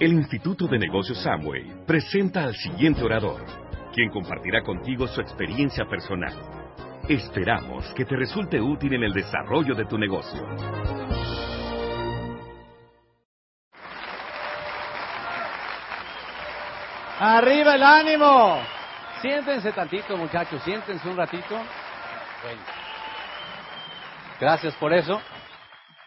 el Instituto de Negocios Samway presenta al siguiente orador, quien compartirá contigo su experiencia personal. Esperamos que te resulte útil en el desarrollo de tu negocio. Arriba el ánimo. Siéntense tantito, muchachos, siéntense un ratito. Gracias por eso.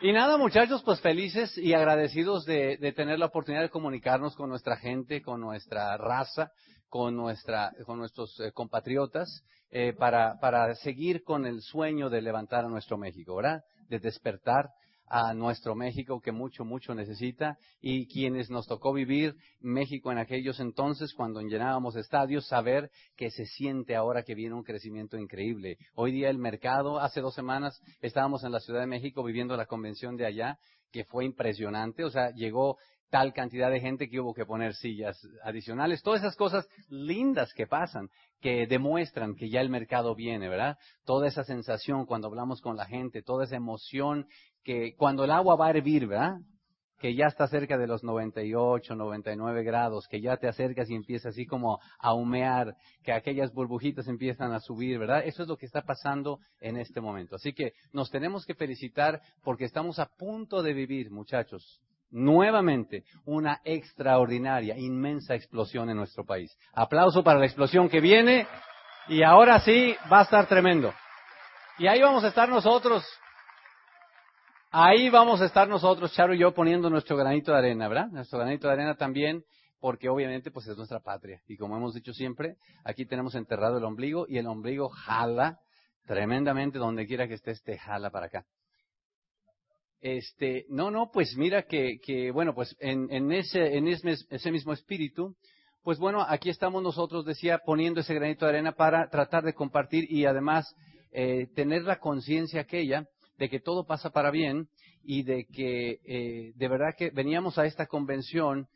Y nada, muchachos, pues felices y agradecidos de, tener la oportunidad de comunicarnos con nuestra gente, con nuestra raza, con, nuestra, con nuestros eh, compatriotas, eh, para, para seguir con el sueño de levantar a nuestro México, ¿verdad? De despertar a nuestro México que mucho, mucho necesita y quienes nos tocó vivir México en aquellos entonces cuando llenábamos estadios, saber que se siente ahora que viene un crecimiento increíble. Hoy día el mercado, hace dos semanas estábamos en la Ciudad de México viviendo la convención de allá, que fue impresionante, o sea, llegó tal cantidad de gente que hubo que poner sillas adicionales, todas esas cosas lindas que pasan, que demuestran que ya el mercado viene, ¿verdad? Toda esa sensación cuando hablamos con la gente, toda esa emoción que cuando el agua va a hervir, ¿verdad? Que ya está cerca de los 98, 99 grados, que ya te acercas y empieza así como a humear, que aquellas burbujitas empiezan a subir, ¿verdad? Eso es lo que está pasando en este momento. Así que nos tenemos que felicitar porque estamos a punto de vivir, muchachos, nuevamente una extraordinaria, inmensa explosión en nuestro país. Aplauso para la explosión que viene y ahora sí va a estar tremendo. Y ahí vamos a estar nosotros Ahí vamos a estar nosotros, Charo y yo, poniendo nuestro granito de arena, ¿verdad? Nuestro granito de arena también, porque obviamente pues es nuestra patria. Y como hemos dicho siempre, aquí tenemos enterrado el ombligo y el ombligo jala tremendamente donde quiera que esté, este jala para acá. Este, no, no, pues mira que, que bueno, pues en, en, ese, en ese, ese mismo espíritu, pues bueno, aquí estamos nosotros, decía, poniendo ese granito de arena para tratar de compartir y además eh, tener la conciencia aquella de que todo pasa para bien y de que eh, de verdad que veníamos a esta convención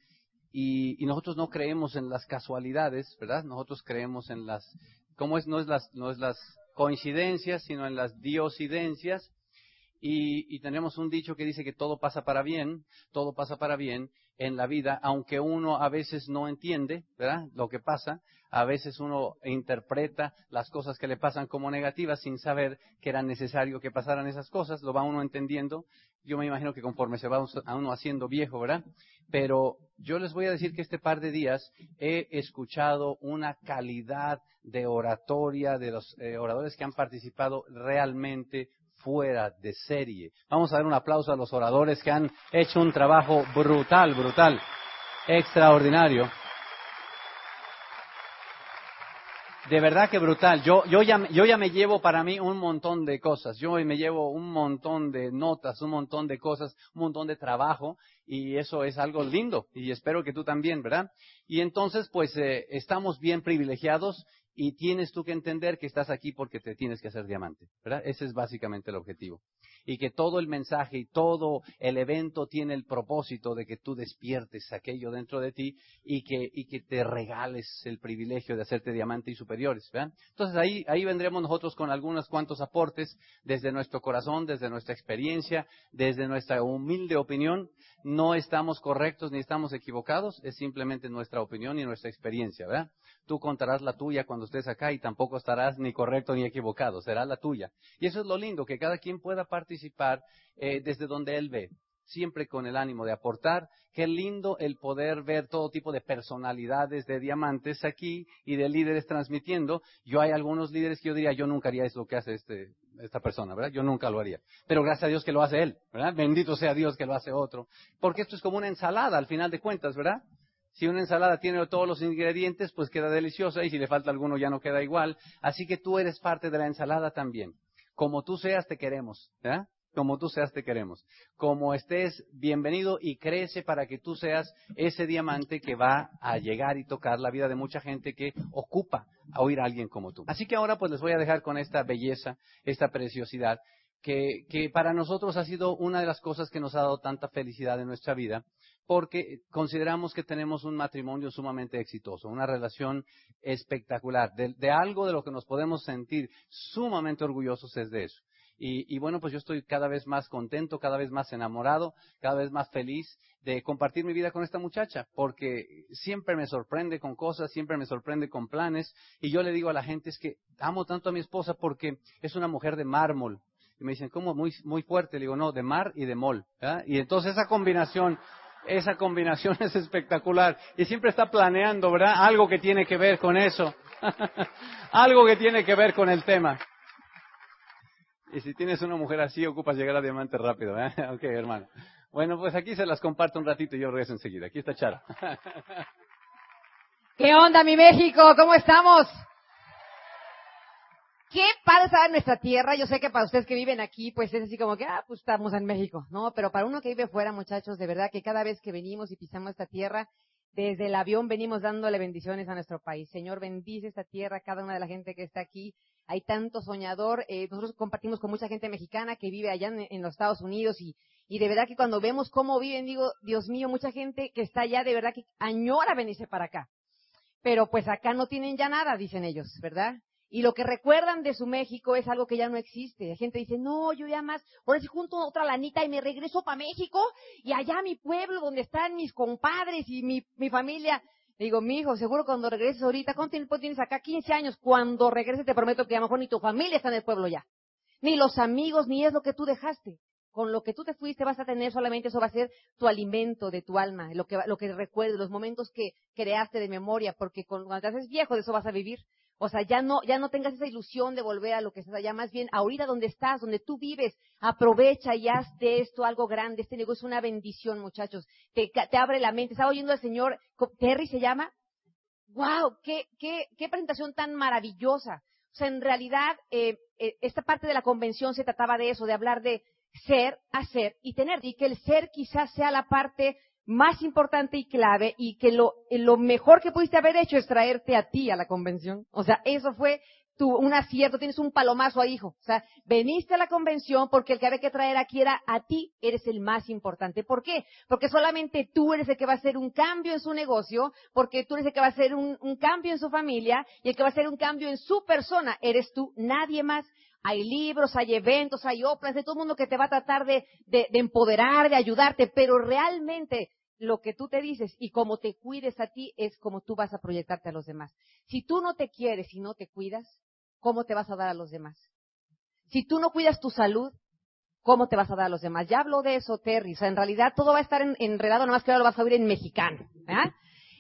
y, nosotros no creemos en las casualidades, ¿verdad? Nosotros creemos en las, ¿cómo es? No es las, no es las coincidencias, sino en las diosidencias. Y, y, tenemos un dicho que dice que todo pasa para bien, todo pasa para bien en la vida, aunque uno a veces no entiende, ¿verdad? Lo que pasa, a veces uno interpreta las cosas que le pasan como negativas sin saber que era necesario que pasaran esas cosas, lo va uno entendiendo. Yo me imagino que conforme se va a uno haciendo viejo, ¿verdad? Pero yo les voy a decir que este par de días he escuchado una calidad de oratoria de los eh, oradores que han participado realmente fuera de serie. Vamos a dar un aplauso a los oradores que han hecho un trabajo brutal, brutal, extraordinario. De verdad que brutal. Yo, yo, ya, yo ya me llevo para mí un montón de cosas. Yo me llevo un montón de notas, un montón de cosas, un montón de trabajo. Y eso es algo lindo. Y espero que tú también, ¿verdad? Y entonces, pues, eh, estamos bien privilegiados y tienes tú que entender que estás aquí porque te tienes que hacer diamante, ¿verdad? Ese es básicamente el objetivo. Y que todo el mensaje y todo el evento tiene el propósito de que tú despiertes aquello dentro de ti y que, te regales el privilegio de hacerte diamante y superiores, ¿verdad? Entonces ahí, ahí vendremos nosotros con algunos cuantos aportes desde nuestro corazón, desde nuestra experiencia, desde nuestra humilde opinión. No estamos correctos ni estamos equivocados, es simplemente nuestra opinión y nuestra experiencia, ¿verdad? Tú contarás la tuya cuando estés acá y tampoco estarás ni correcto ni equivocado, será la tuya. Y eso es lo lindo, que cada quien pueda participar eh, desde donde él ve, siempre con el ánimo de aportar. Qué lindo el poder ver todo tipo de personalidades de diamantes aquí y de líderes transmitiendo. Yo hay algunos líderes que yo diría, yo nunca haría eso que hace este, esta persona, ¿verdad? Yo nunca lo haría. Pero gracias a Dios que lo hace él, ¿verdad? Bendito sea Dios que lo hace otro. Porque esto es como una ensalada al final de cuentas, ¿verdad? Si una ensalada tiene todos los ingredientes, pues queda deliciosa y si le falta alguno ya no queda igual. Así que tú eres parte de la ensalada también. Como tú seas, te queremos. como tú seas te queremos. Como estés, bienvenido y crece para que tú seas ese diamante que va a llegar y tocar la vida de mucha gente que ocupa a oír a alguien como tú. Así que ahora pues les voy a dejar con esta belleza, esta preciosidad, que, para nosotros ha sido una de las cosas que nos ha dado tanta felicidad en nuestra vida, porque consideramos que tenemos un matrimonio sumamente exitoso, una relación espectacular, de, algo de lo que nos podemos sentir sumamente orgullosos es de eso. Y, bueno, pues yo estoy cada vez más contento, cada vez más enamorado, cada vez más feliz de compartir mi vida con esta muchacha, porque siempre me sorprende con cosas, siempre me sorprende con planes. Y yo le digo a la gente, es que amo tanto a mi esposa porque es una mujer de mármol. Y me dicen, ¿cómo? Muy, muy fuerte. Le digo, no, de mar y de mol. Y entonces esa combinación, esa combinación es espectacular. Y siempre está planeando, ¿verdad? Algo que tiene que ver con eso. Algo que tiene que ver con el tema. Y si tienes una mujer así, ocupas llegar a diamante rápido, ¿eh? Ok, hermano. Bueno, pues aquí se las comparto un ratito y yo regreso enseguida. Aquí está Charo. ¿Qué onda, mi México? ¿Cómo estamos? Qué padre estar en nuestra tierra. Yo sé que para ustedes que viven aquí, pues es así como que, ah, pues estamos en México, ¿no? Pero para uno que vive fuera, muchachos, de verdad que cada vez que venimos y pisamos esta tierra, desde el avión venimos dándole bendiciones a nuestro país. Señor, bendice esta tierra, cada una de la gente que está aquí hay tanto soñador. Eh, nosotros compartimos con mucha gente mexicana que vive allá en, los Estados Unidos y, y, de verdad que cuando vemos cómo viven, digo, Dios mío, mucha gente que está allá de verdad que añora venirse para acá. Pero pues acá no tienen ya nada, dicen ellos, ¿verdad? Y lo que recuerdan de su México es algo que ya no existe. La gente dice, no, yo ya más, ahora si junto otra lanita y me regreso para México y allá mi pueblo donde están mis compadres y mi, mi familia. Digo, mi hijo, seguro cuando regreses ahorita, ¿cuánto tiempo tienes acá? 15 años. Cuando regreses te prometo que a lo mejor ni tu familia está en el pueblo ya. Ni los amigos, ni es lo que tú dejaste. Con lo que tú te fuiste vas a tener solamente eso va a ser tu alimento de tu alma, lo que, lo que recuerdes, los momentos que creaste de memoria, porque cuando te haces viejo de eso vas a vivir. O sea, ya no, ya no tengas esa ilusión de volver a lo que estás allá, más bien ahorita donde estás, donde tú vives, aprovecha y haz de esto algo grande. Este negocio es una bendición, muchachos. Te, te abre la mente. Estaba oyendo al señor, Terry se llama. ¡Wow! ¡Qué, qué, qué presentación tan maravillosa! O sea, en realidad, eh, eh, esta parte de la convención se trataba de eso, de hablar de ser, hacer y tener. Y que el ser quizás sea la parte más importante y clave y que lo, lo mejor que pudiste haber hecho es traerte a ti a la convención. O sea, eso fue tu, un acierto, tienes un palomazo ahí, hijo. O sea, veniste a la convención porque el que había que traer aquí era a ti, eres el más importante. ¿Por qué? Porque solamente tú eres el que va a hacer un cambio en su negocio, porque tú eres el que va a hacer un, un cambio en su familia y el que va a hacer un cambio en su persona, eres tú, nadie más. Hay libros, hay eventos, hay oplas, de todo el mundo que te va a tratar de, de, de empoderar, de ayudarte, pero realmente lo que tú te dices y como te cuides a ti es como tú vas a proyectarte a los demás. Si tú no te quieres y no te cuidas, ¿cómo te vas a dar a los demás? Si tú no cuidas tu salud, ¿cómo te vas a dar a los demás? Ya hablo de eso, Terry. O sea, en realidad todo va a estar enredado, nada más que ahora lo vas a oír en mexicano.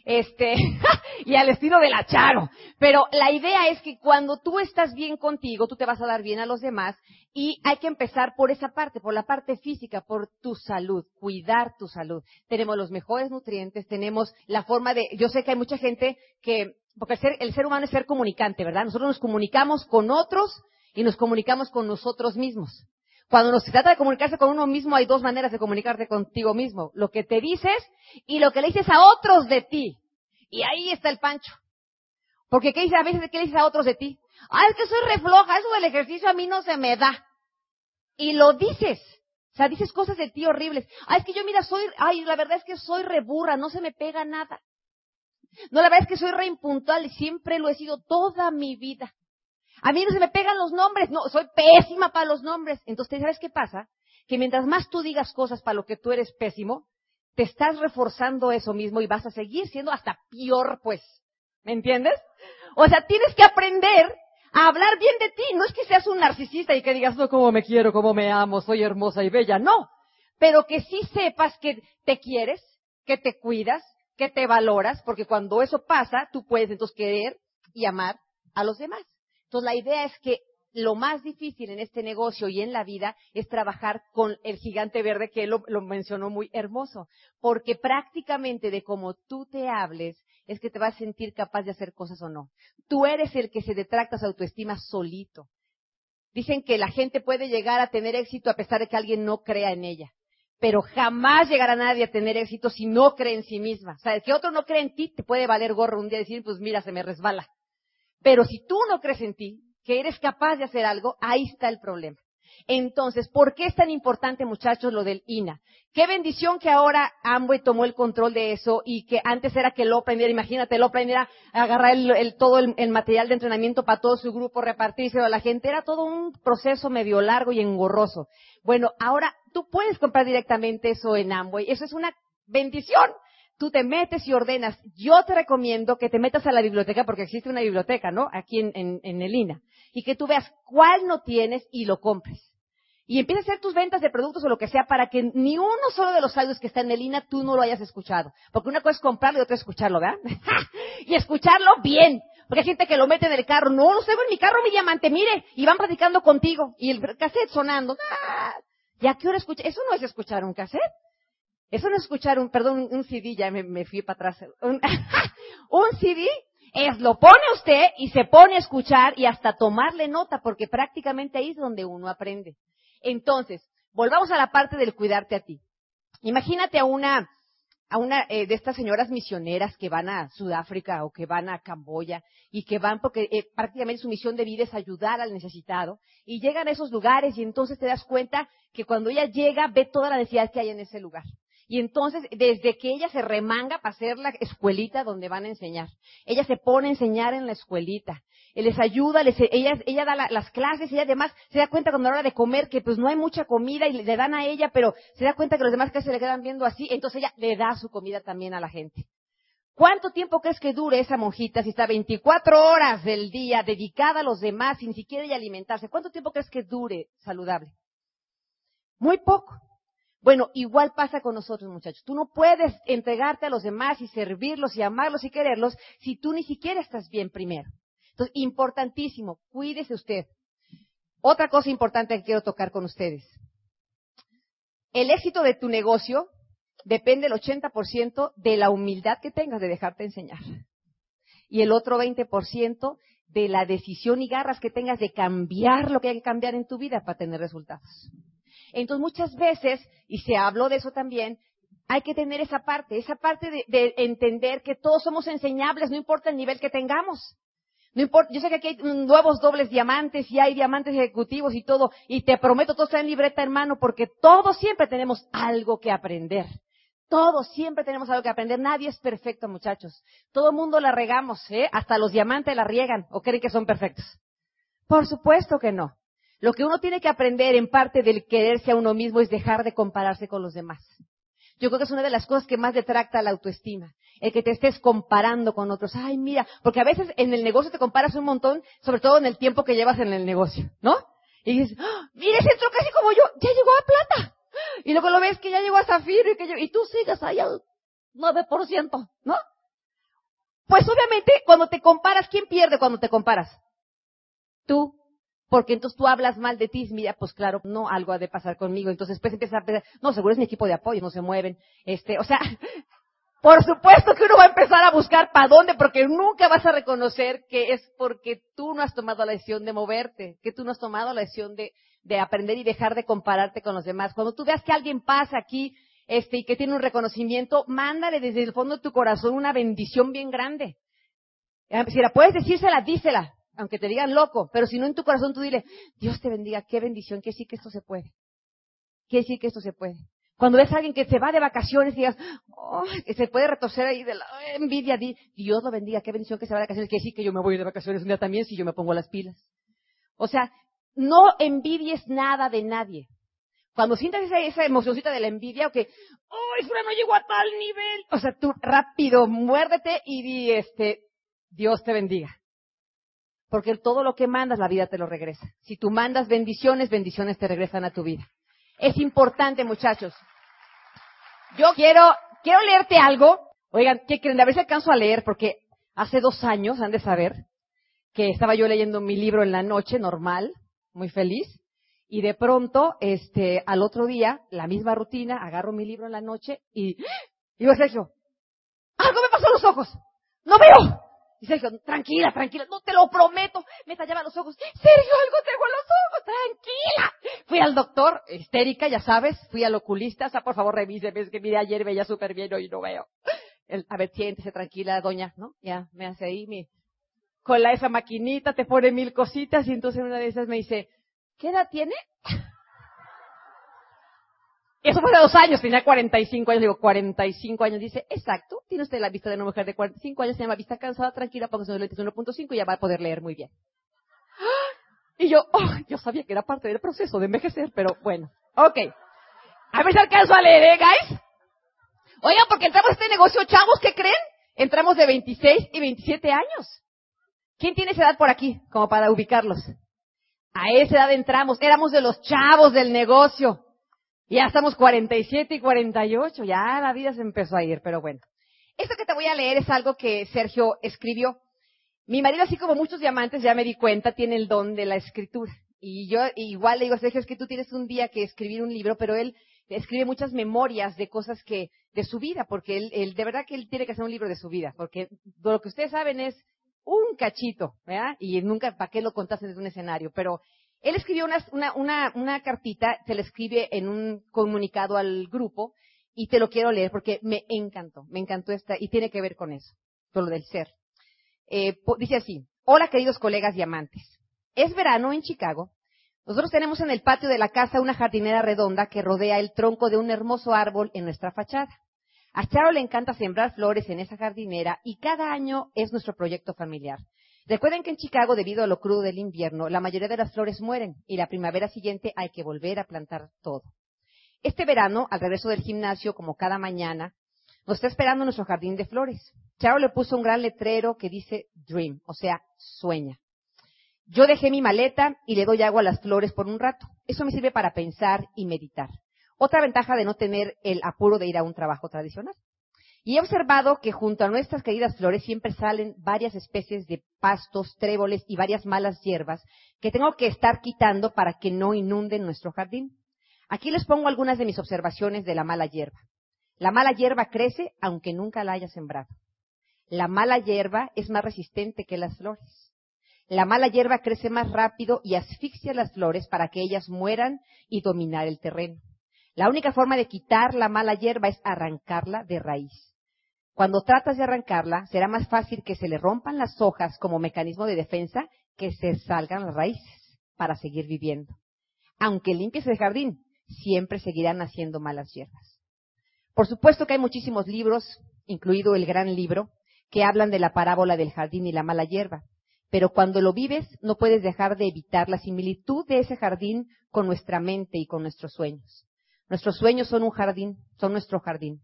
Este, y al estilo de la Charo. Pero la idea es que cuando tú estás bien contigo, tú te vas a dar bien a los demás y hay que empezar por esa parte, por la parte física, por tu salud, cuidar tu salud. Tenemos los mejores nutrientes, tenemos la forma de, yo sé que hay mucha gente que, porque el ser, el ser humano es ser comunicante, ¿verdad? Nosotros nos comunicamos con otros y nos comunicamos con nosotros mismos. Cuando se trata de comunicarse con uno mismo, hay dos maneras de comunicarte contigo mismo. Lo que te dices y lo que le dices a otros de ti. Y ahí está el pancho. Porque ¿qué dice? A veces, ¿qué le dices a otros de ti? Ah, es que soy refloja, eso del ejercicio a mí no se me da. Y lo dices. O sea, dices cosas de ti horribles. Ah, es que yo, mira, soy, ay, la verdad es que soy reburra, no se me pega nada. No, la verdad es que soy re impuntual y siempre lo he sido toda mi vida. A mí no se me pegan los nombres, no, soy pésima para los nombres. Entonces, ¿sabes qué pasa? Que mientras más tú digas cosas para lo que tú eres pésimo, te estás reforzando eso mismo y vas a seguir siendo hasta peor, pues. ¿Me entiendes? O sea, tienes que aprender a hablar bien de ti. No es que seas un narcisista y que digas, no, cómo me quiero, cómo me amo, soy hermosa y bella. No. Pero que sí sepas que te quieres, que te cuidas, que te valoras, porque cuando eso pasa, tú puedes entonces querer y amar a los demás. Entonces la idea es que lo más difícil en este negocio y en la vida es trabajar con el gigante verde que él lo, mencionó muy hermoso, porque prácticamente de cómo tú te hables es que te vas a sentir capaz de hacer cosas o no. Tú eres el que se detracta su autoestima solito. Dicen que la gente puede llegar a tener éxito a pesar de que alguien no crea en ella. Pero jamás llegará nadie a tener éxito si no cree en sí misma. O sea, que otro no cree en ti, te puede valer gorro un día decir, pues mira, se me resbala. Pero si tú no crees en ti, que eres capaz de hacer algo, ahí está el problema. Entonces, ¿por qué es tan importante, muchachos, lo del INA? Qué bendición que ahora Amway tomó el control de eso y que antes era que lo aprendiera, imagínate, lo aprendiera agarrar el, todo el, material de entrenamiento para todo su grupo, repartírselo a la gente. Era todo un proceso medio largo y engorroso. Bueno, ahora tú puedes comprar directamente eso en Amway. Eso es una bendición tú te metes y ordenas. Yo te recomiendo que te metas a la biblioteca, porque existe una biblioteca, ¿no? Aquí en, en, el INA. Y que tú veas cuál no tienes y lo compres. Y empieces a hacer tus ventas de productos o lo que sea para que ni uno solo de los audios que está en el INA tú no lo hayas escuchado. Porque una cosa es comprarlo y otra es escucharlo, ¿verdad? y escucharlo bien. Porque hay gente que lo mete en el carro. No, lo tengo en mi carro, mi diamante, mire. Y van platicando contigo. Y el cassette sonando. ¡Ah! ¿Y a qué hora escucha? Eso no es escuchar un cassette. Eso no es escuchar un, perdón, un CD, ya me, fui para atrás. Un, un CD es lo pone usted y se pone a escuchar y hasta tomarle nota, porque prácticamente ahí es donde uno aprende. Entonces, volvamos a la parte del cuidarte a ti. Imagínate a una, a una eh, de estas señoras misioneras que van a Sudáfrica o que van a Camboya y que van porque eh, prácticamente su misión de vida es ayudar al necesitado y llegan a esos lugares y entonces te das cuenta que cuando ella llega ve toda la necesidad que hay en ese lugar. Y entonces, desde que ella se remanga para hacer la escuelita donde van a enseñar, ella se pone a enseñar en la escuelita, les ayuda, les, ella, ella da las clases y además se da cuenta cuando a la hora de comer que pues no hay mucha comida y le dan a ella, pero se da cuenta que los demás casi se le quedan viendo así, entonces ella le da su comida también a la gente. ¿Cuánto tiempo crees que dure esa monjita si está 24 horas del día dedicada a los demás sin siquiera ella alimentarse? ¿Cuánto tiempo crees que dure saludable? Muy poco. Bueno, igual pasa con nosotros, muchachos. Tú no puedes entregarte a los demás y servirlos y amarlos y quererlos si tú ni siquiera estás bien primero. Entonces, importantísimo, cuídese usted. Otra cosa importante que quiero tocar con ustedes. El éxito de tu negocio depende el 80% de la humildad que tengas de dejarte enseñar. Y el otro 20% de la decisión y garras que tengas de cambiar lo que hay que cambiar en tu vida para tener resultados. Entonces muchas veces, y se habló de eso también, hay que tener esa parte, esa parte de, entender que todos somos enseñables, no importa el nivel que tengamos. No importa, yo sé que aquí hay nuevos dobles diamantes y hay diamantes ejecutivos y todo, y te prometo, todos en libreta, hermano, porque todos siempre tenemos algo que aprender. Todos siempre tenemos algo que aprender. Nadie es perfecto, muchachos. Todo mundo la regamos, ¿eh? Hasta los diamantes la riegan o creen que son perfectos. Por supuesto que no. Lo que uno tiene que aprender en parte del quererse a uno mismo es dejar de compararse con los demás. Yo creo que es una de las cosas que más detracta la autoestima. El que te estés comparando con otros. Ay, mira, porque a veces en el negocio te comparas un montón, sobre todo en el tiempo que llevas en el negocio, ¿no? Y dices, ¡Ah, mira, ese entró casi como yo, ya llegó a plata. Y luego lo ves que ya llegó a zafiro y, que y tú sigas ahí al 9%, ¿no? Pues obviamente cuando te comparas, ¿quién pierde cuando te comparas? Tú porque entonces tú hablas mal de ti, mira, pues claro, no, algo ha de pasar conmigo. Entonces después empiezas a pensar, no, seguro es mi equipo de apoyo, no se mueven. Este, o sea, por supuesto que uno va a empezar a buscar para dónde, porque nunca vas a reconocer que es porque tú no has tomado la decisión de moverte, que tú no has tomado la decisión de, de aprender y dejar de compararte con los demás. Cuando tú veas que alguien pasa aquí, este, y que tiene un reconocimiento, mándale desde el fondo de tu corazón una bendición bien grande. Si la puedes decírsela, dísela aunque te digan loco, pero si no en tu corazón tú dile, Dios te bendiga, qué bendición, que sí que esto se puede. Que sí que esto se puede. Cuando ves a alguien que se va de vacaciones y digas, oh, que se puede retorcer ahí de la envidia, di, Dios lo bendiga, qué bendición que se va de vacaciones, que sí que yo me voy de vacaciones un día también si yo me pongo las pilas. O sea, no envidies nada de nadie. Cuando sientas esa, esa emocioncita de la envidia o que, oh, eso no llegó a tal nivel. O sea, tú rápido muérdete y di, este, Dios te bendiga. Porque todo lo que mandas, la vida te lo regresa. Si tú mandas bendiciones, bendiciones te regresan a tu vida. Es importante, muchachos. Yo quiero, quiero leerte algo. Oigan, ¿qué creen? A ver si alcanzo a leer, porque hace dos años, han de saber, que estaba yo leyendo mi libro en la noche, normal, muy feliz, y de pronto, este, al otro día, la misma rutina, agarro mi libro en la noche y, digo, es eso. Algo me pasó en los ojos. No veo. Y Sergio, tranquila, tranquila, no te lo prometo. Me tallaba los ojos. Sergio, algo tengo en los ojos, tranquila. Fui al doctor, histérica, ya sabes, fui al oculista, o sea, por favor revise, ves que mire ayer veía súper bien, hoy no veo. a ver, siéntese tranquila, doña, ¿no? Ya, me hace ahí mi, con la esa maquinita, te pone mil cositas y entonces una de esas me dice, ¿qué edad tiene? Eso fue hace dos años, tenía 45 años, digo, 45 años. Dice, exacto, tiene usted la vista de una mujer de 45 años, se llama vista cansada, tranquila, póngase un lentes 1.5 y ya va a poder leer muy bien. Y yo, oh, yo sabía que era parte del proceso de envejecer, pero bueno, ok. A ver si alcanzo a leer, ¿eh, guys? Oigan, porque entramos a este negocio, chavos, ¿qué creen? Entramos de 26 y 27 años. ¿Quién tiene esa edad por aquí, como para ubicarlos? A esa edad entramos, éramos de los chavos del negocio. Ya estamos 47 y 48, ya la vida se empezó a ir, pero bueno. Esto que te voy a leer es algo que Sergio escribió. Mi marido, así como muchos diamantes, ya me di cuenta, tiene el don de la escritura. Y yo igual le digo, Sergio, es que tú tienes un día que escribir un libro, pero él escribe muchas memorias de cosas que, de su vida, porque él, de verdad que él tiene que hacer un libro de su vida, porque lo que ustedes saben es un cachito, ¿verdad? Y nunca, ¿para qué lo contaste desde un escenario? Pero él escribió una, una, una, cartita, se le escribe en un comunicado al grupo y te lo quiero leer porque me encantó, me encantó esta y tiene que ver con eso, con lo del ser. Eh, dice así, hola queridos colegas y amantes. Es verano en Chicago. Nosotros tenemos en el patio de la casa una jardinera redonda que rodea el tronco de un hermoso árbol en nuestra fachada. A Charo le encanta sembrar flores en esa jardinera y cada año es nuestro proyecto familiar. Recuerden que en Chicago, debido a lo crudo del invierno, la mayoría de las flores mueren y la primavera siguiente hay que volver a plantar todo. Este verano, al regreso del gimnasio, como cada mañana, nos está esperando nuestro jardín de flores. Charo le puso un gran letrero que dice Dream, o sea, sueña. Yo dejé mi maleta y le doy agua a las flores por un rato. Eso me sirve para pensar y meditar. Otra ventaja de no tener el apuro de ir a un trabajo tradicional. Y he observado que junto a nuestras queridas flores siempre salen varias especies de pastos, tréboles y varias malas hierbas que tengo que estar quitando para que no inunden nuestro jardín. Aquí les pongo algunas de mis observaciones de la mala hierba. La mala hierba crece aunque nunca la haya sembrado. La mala hierba es más resistente que las flores. La mala hierba crece más rápido y asfixia las flores para que ellas mueran y dominar el terreno. La única forma de quitar la mala hierba es arrancarla de raíz. Cuando tratas de arrancarla, será más fácil que se le rompan las hojas como mecanismo de defensa que se salgan las raíces para seguir viviendo. Aunque limpies el jardín, siempre seguirán haciendo malas hierbas. Por supuesto que hay muchísimos libros, incluido el gran libro, que hablan de la parábola del jardín y la mala hierba. Pero cuando lo vives, no puedes dejar de evitar la similitud de ese jardín con nuestra mente y con nuestros sueños. Nuestros sueños son un jardín, son nuestro jardín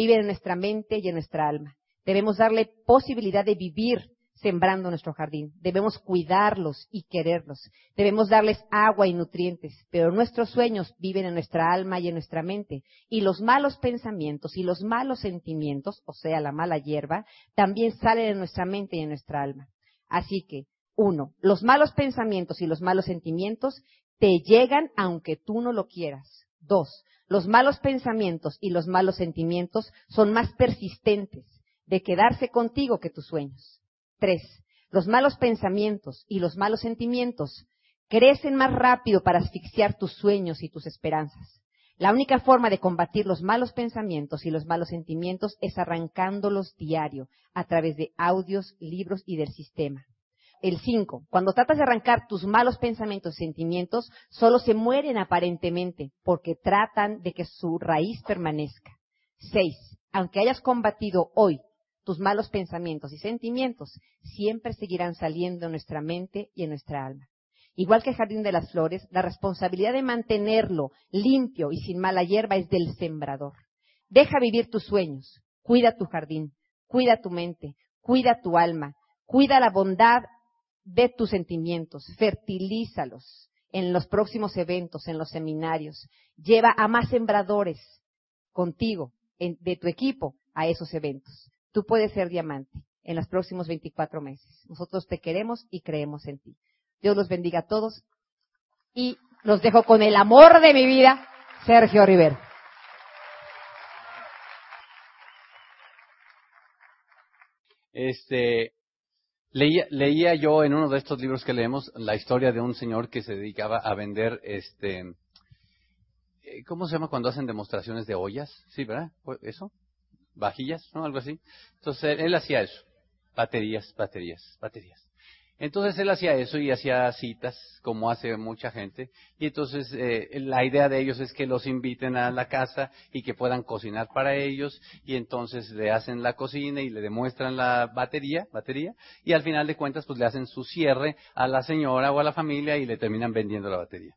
viven en nuestra mente y en nuestra alma. Debemos darle posibilidad de vivir sembrando nuestro jardín. Debemos cuidarlos y quererlos. Debemos darles agua y nutrientes. Pero nuestros sueños viven en nuestra alma y en nuestra mente. Y los malos pensamientos y los malos sentimientos, o sea, la mala hierba, también salen en nuestra mente y en nuestra alma. Así que, uno, los malos pensamientos y los malos sentimientos te llegan aunque tú no lo quieras. Dos, los malos pensamientos y los malos sentimientos son más persistentes de quedarse contigo que tus sueños. Tres, los malos pensamientos y los malos sentimientos crecen más rápido para asfixiar tus sueños y tus esperanzas. La única forma de combatir los malos pensamientos y los malos sentimientos es arrancándolos diario a través de audios, libros y del sistema. El 5. Cuando tratas de arrancar tus malos pensamientos y sentimientos, solo se mueren aparentemente porque tratan de que su raíz permanezca. 6. Aunque hayas combatido hoy tus malos pensamientos y sentimientos, siempre seguirán saliendo en nuestra mente y en nuestra alma. Igual que el jardín de las flores, la responsabilidad de mantenerlo limpio y sin mala hierba es del sembrador. Deja vivir tus sueños, cuida tu jardín, cuida tu mente, cuida tu alma, cuida la bondad de tus sentimientos, fertilízalos en los próximos eventos, en los seminarios. Lleva a más sembradores contigo, de tu equipo, a esos eventos. Tú puedes ser diamante en los próximos 24 meses. Nosotros te queremos y creemos en ti. Dios los bendiga a todos y los dejo con el amor de mi vida, Sergio Rivero. Este, Leía, leía yo en uno de estos libros que leemos la historia de un señor que se dedicaba a vender, este, eh, ¿cómo se llama cuando hacen demostraciones de ollas? Sí, ¿verdad? ¿Eso? Vajillas, ¿no? Algo así. Entonces él hacía eso. Baterías, baterías, baterías. Entonces él hacía eso y hacía citas, como hace mucha gente. Y entonces eh, la idea de ellos es que los inviten a la casa y que puedan cocinar para ellos. Y entonces le hacen la cocina y le demuestran la batería, batería. Y al final de cuentas, pues le hacen su cierre a la señora o a la familia y le terminan vendiendo la batería.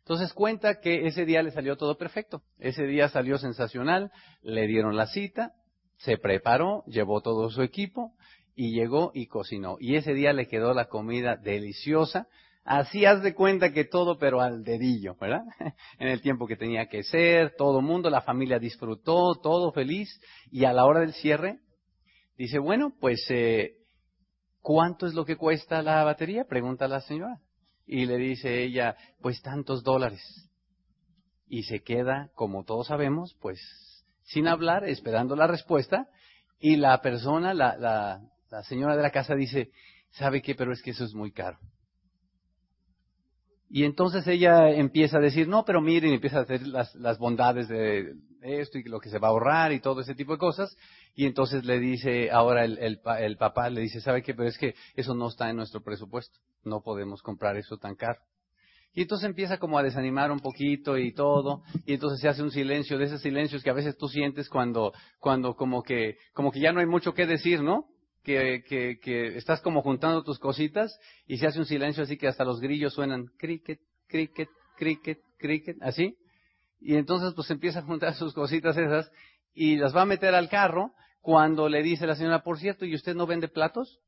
Entonces cuenta que ese día le salió todo perfecto. Ese día salió sensacional, le dieron la cita, se preparó, llevó todo su equipo y llegó y cocinó. Y ese día le quedó la comida deliciosa. Así haz de cuenta que todo, pero al dedillo, ¿verdad? en el tiempo que tenía que ser, todo mundo, la familia disfrutó, todo feliz. Y a la hora del cierre, dice, bueno, pues, eh, ¿cuánto es lo que cuesta la batería? Pregunta la señora. Y le dice ella, pues tantos dólares. Y se queda, como todos sabemos, pues sin hablar, esperando la respuesta. Y la persona, la, la, la señora de la casa dice, ¿sabe qué? Pero es que eso es muy caro. Y entonces ella empieza a decir, no, pero miren, empieza a hacer las, bondades de esto y lo que se va a ahorrar y todo ese tipo de cosas. Y entonces le dice, ahora el, el, el papá le dice, ¿sabe qué? Pero es que eso no está en nuestro presupuesto. No podemos comprar eso tan caro. Y entonces empieza como a desanimar un poquito y todo, y entonces se hace un silencio, de esos silencios que a veces tú sientes cuando, cuando como que, como que ya no hay mucho que decir, ¿no? Que, que, que, estás como juntando tus cositas y se hace un silencio así que hasta los grillos suenan cricket, cricket, cricket, cricket, así. Y entonces pues empieza a juntar sus cositas esas y las va a meter al carro cuando le dice la señora, por cierto, ¿y usted no vende platos?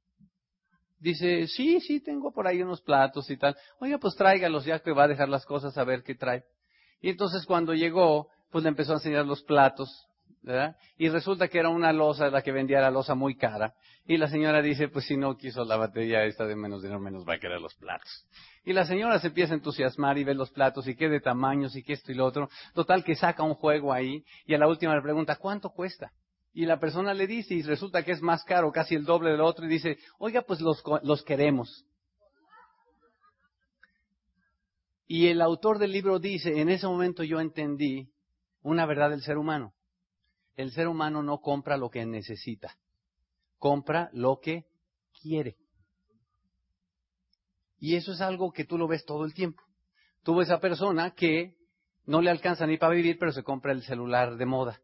Dice, sí, sí, tengo por ahí unos platos y tal. Oiga, pues tráigalos ya que va a dejar las cosas a ver qué trae. Y entonces cuando llegó, pues le empezó a enseñar los platos ¿verdad? Y resulta que era una losa la que vendía la losa muy cara. Y la señora dice, pues si no quiso la batería esta de menos dinero, menos va a querer los platos. Y la señora se empieza a entusiasmar y ve los platos y qué de tamaños y qué esto y lo otro. Total que saca un juego ahí y a la última le pregunta, ¿cuánto cuesta? Y la persona le dice y resulta que es más caro, casi el doble del otro y dice, oiga, pues los, los queremos. Y el autor del libro dice, en ese momento yo entendí una verdad del ser humano el ser humano no compra lo que necesita, compra lo que quiere. Y eso es algo que tú lo ves todo el tiempo. Tú ves a persona que no le alcanza ni para vivir, pero se compra el celular de moda,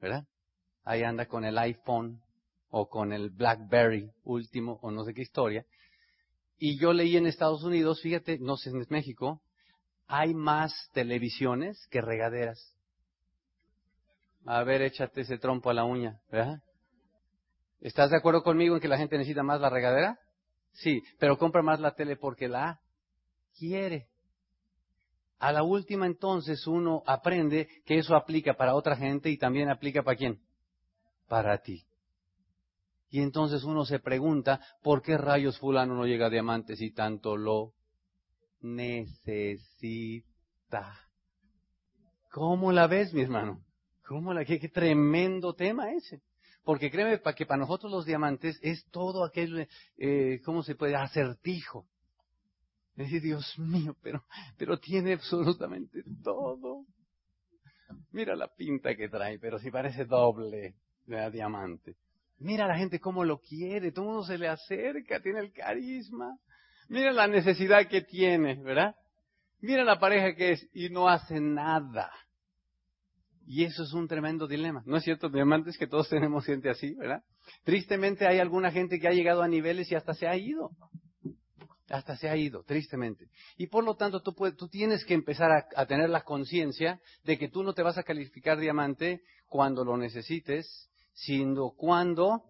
¿verdad? Ahí anda con el iPhone o con el BlackBerry último o no sé qué historia. Y yo leí en Estados Unidos, fíjate, no sé, en México, hay más televisiones que regaderas. A ver, échate ese trompo a la uña, ¿verdad? ¿Estás de acuerdo conmigo en que la gente necesita más la regadera? Sí, pero compra más la tele porque la quiere. A la última entonces uno aprende que eso aplica para otra gente y también aplica para quién? Para ti. Y entonces uno se pregunta, ¿por qué rayos fulano no llega a diamantes y tanto lo necesita? ¿Cómo la ves, mi hermano? ¿Cómo la, qué, tremendo tema ese? Porque créeme para que para nosotros los diamantes es todo aquel, eh, ¿cómo se puede? Acertijo. Es decir, Dios mío, pero, pero tiene absolutamente todo. Mira la pinta que trae, pero si parece doble de diamante. Mira la gente cómo lo quiere, todo mundo se le acerca, tiene el carisma. Mira la necesidad que tiene, ¿verdad? Mira la pareja que es y no hace nada. Y eso es un tremendo dilema. ¿No es cierto, diamantes, que todos tenemos gente así, verdad? Tristemente hay alguna gente que ha llegado a niveles y hasta se ha ido. Hasta se ha ido, tristemente. Y por lo tanto, tú, tú tienes que empezar a, a tener la conciencia de que tú no te vas a calificar diamante cuando lo necesites, sino cuando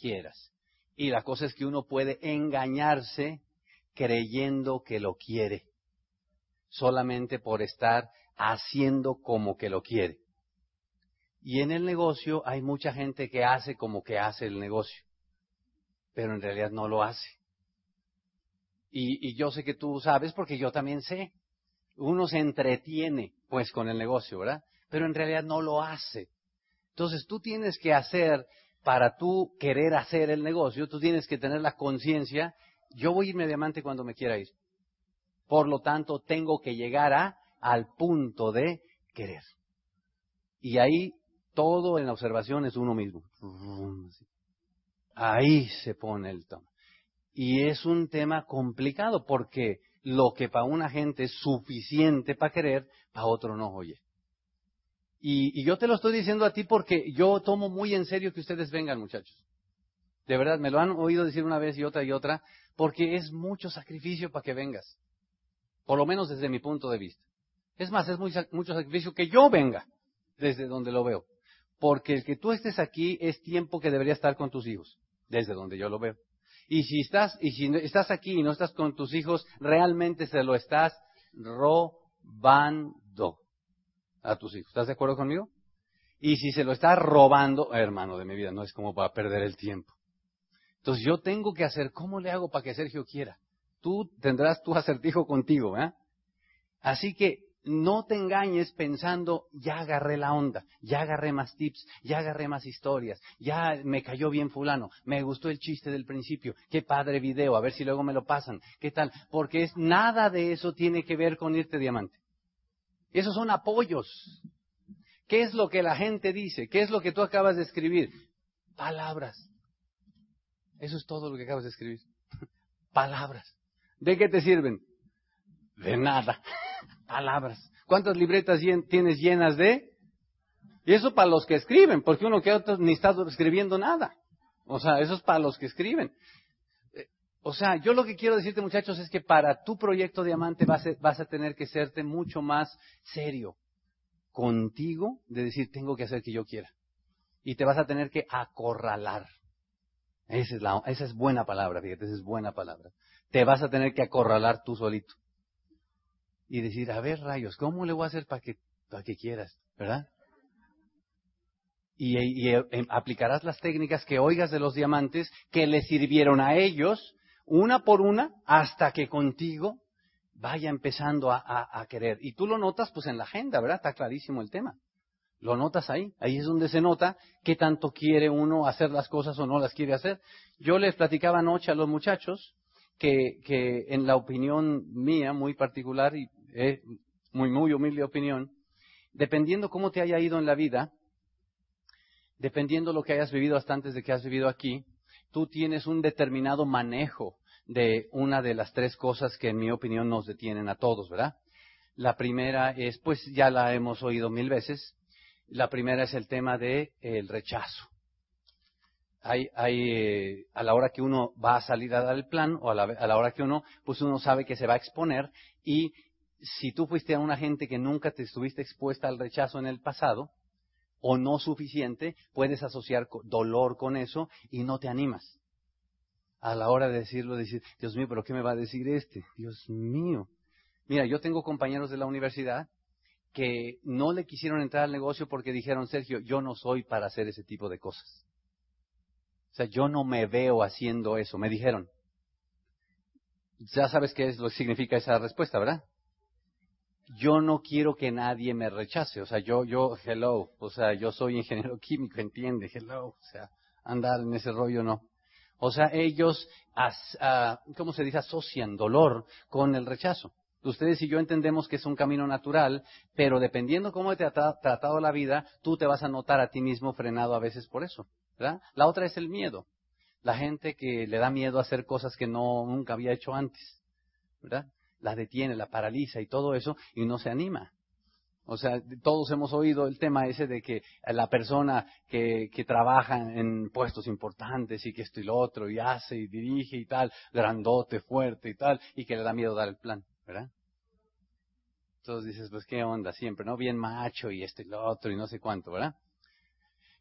quieras. Y la cosa es que uno puede engañarse creyendo que lo quiere, solamente por estar haciendo como que lo quiere. Y en el negocio hay mucha gente que hace como que hace el negocio, pero en realidad no lo hace. Y, yo sé que tú sabes porque yo también sé. Uno se entretiene pues con el negocio, ¿verdad? Pero en realidad no lo hace. Entonces tú tienes que hacer para tú querer hacer el negocio, tú tienes que tener la conciencia, yo voy a irme diamante cuando me quiera ir. Por lo tanto, tengo que llegar a, al punto de querer. Y ahí todo en la observación es uno mismo. Ahí se pone el tono. Y es un tema complicado porque lo que para una gente es suficiente para querer, para otro no, oye. Y, y, yo te lo estoy diciendo a ti porque yo tomo muy en serio que ustedes vengan, muchachos. De verdad, me lo han oído decir una vez y otra y otra, porque es mucho sacrificio para que vengas. Por lo menos desde mi punto de vista. Es más, es mucho sacrificio que yo venga desde donde lo veo. Porque el que tú estés aquí es tiempo que debería estar con tus hijos, desde donde yo lo veo. Y si estás, y si estás aquí y no estás con tus hijos, realmente se lo estás robando a tus hijos. ¿Estás de acuerdo conmigo? Y si se lo estás robando, hermano de mi vida, no es como para perder el tiempo. Entonces yo tengo que hacer, ¿cómo le hago para que Sergio quiera? Tú tendrás tu acertijo contigo, ¿eh? Así que no te engañes pensando, ya agarré la onda, ya agarré más tips, ya agarré más historias, ya me cayó bien fulano, me gustó el chiste del principio, qué padre video, a ver si luego me lo pasan, qué tal, porque es, nada de eso tiene que ver con irte diamante. Esos son apoyos. ¿Qué es lo que la gente dice? ¿Qué es lo que tú acabas de escribir? Palabras. Eso es todo lo que acabas de escribir. Palabras. ¿De qué te sirven? De nada palabras. ¿Cuántas libretas tienes llenas de? Y eso para los que escriben, porque uno que otro ni está escribiendo nada. O sea, eso es para los que escriben. Eh, o sea, yo lo que quiero decirte, muchachos, es que para tu proyecto diamante vas a, vas a tener que serte mucho más serio contigo de decir, tengo que hacer que yo quiera. Y te vas a tener que acorralar. Esa es, esa es buena palabra, fíjate, esa es buena palabra. Te vas a tener que acorralar tú solito y decir, a ver, rayos, ¿cómo le voy a hacer para que, para que quieras? ¿Verdad? Y, em, aplicarás las técnicas que oigas de los diamantes que le sirvieron a ellos, una por una, hasta que contigo vaya empezando a, a, querer. Y tú lo notas pues en la agenda, ¿verdad? Está clarísimo el tema. Lo notas ahí. Ahí es donde se nota qué tanto quiere uno hacer las cosas o no las quiere hacer. Yo les platicaba anoche a los muchachos que, que en la opinión mía muy particular, y eh, muy, muy humilde opinión, dependiendo cómo te haya ido en la vida, dependiendo lo que hayas vivido hasta antes de que has vivido aquí, tú tienes un determinado manejo de una de las tres cosas que en mi opinión nos detienen a todos, ¿verdad? La primera es, pues ya la hemos oído mil veces, la primera es el tema del el rechazo. Hay, hay, eh, a la hora que uno va a salir a dar el plan o a la, a la hora que uno, pues uno sabe que se va a exponer y si tú fuiste a una gente que nunca te estuviste expuesta al rechazo en el pasado, o no suficiente, puedes asociar dolor con eso y no te animas. A la hora de decirlo, decir, Dios mío, pero ¿qué me va a decir este? Dios mío. Mira, yo tengo compañeros de la universidad que no le quisieron entrar al negocio porque dijeron, Sergio, yo no soy para hacer ese tipo de cosas. O sea, yo no me veo haciendo eso. Me dijeron. Ya sabes qué es lo que significa esa respuesta, ¿verdad? Yo no quiero que nadie me rechace. O sea, yo, yo, hello, o sea, yo soy ingeniero químico, entiende, hello, o sea, andar en ese rollo no. O sea, ellos, ah, ¿cómo se dice? Asocian dolor con el rechazo. Ustedes y yo entendemos que es un camino natural, pero dependiendo cómo te ha tratado la vida, tú te vas a notar a ti mismo frenado a veces por eso, ¿verdad? La otra es el miedo. La gente que le da miedo a hacer cosas que no nunca había hecho antes, ¿verdad? La detiene, la paraliza y todo eso, y no se anima. O sea, todos hemos oído el tema ese de que la persona que, que trabaja en puestos importantes y que esto y lo otro, y hace y dirige y tal, grandote, fuerte y tal, y que le da miedo dar el plan, ¿verdad? Entonces dices, pues qué onda siempre, ¿no? Bien macho y esto y lo otro y no sé cuánto, ¿verdad?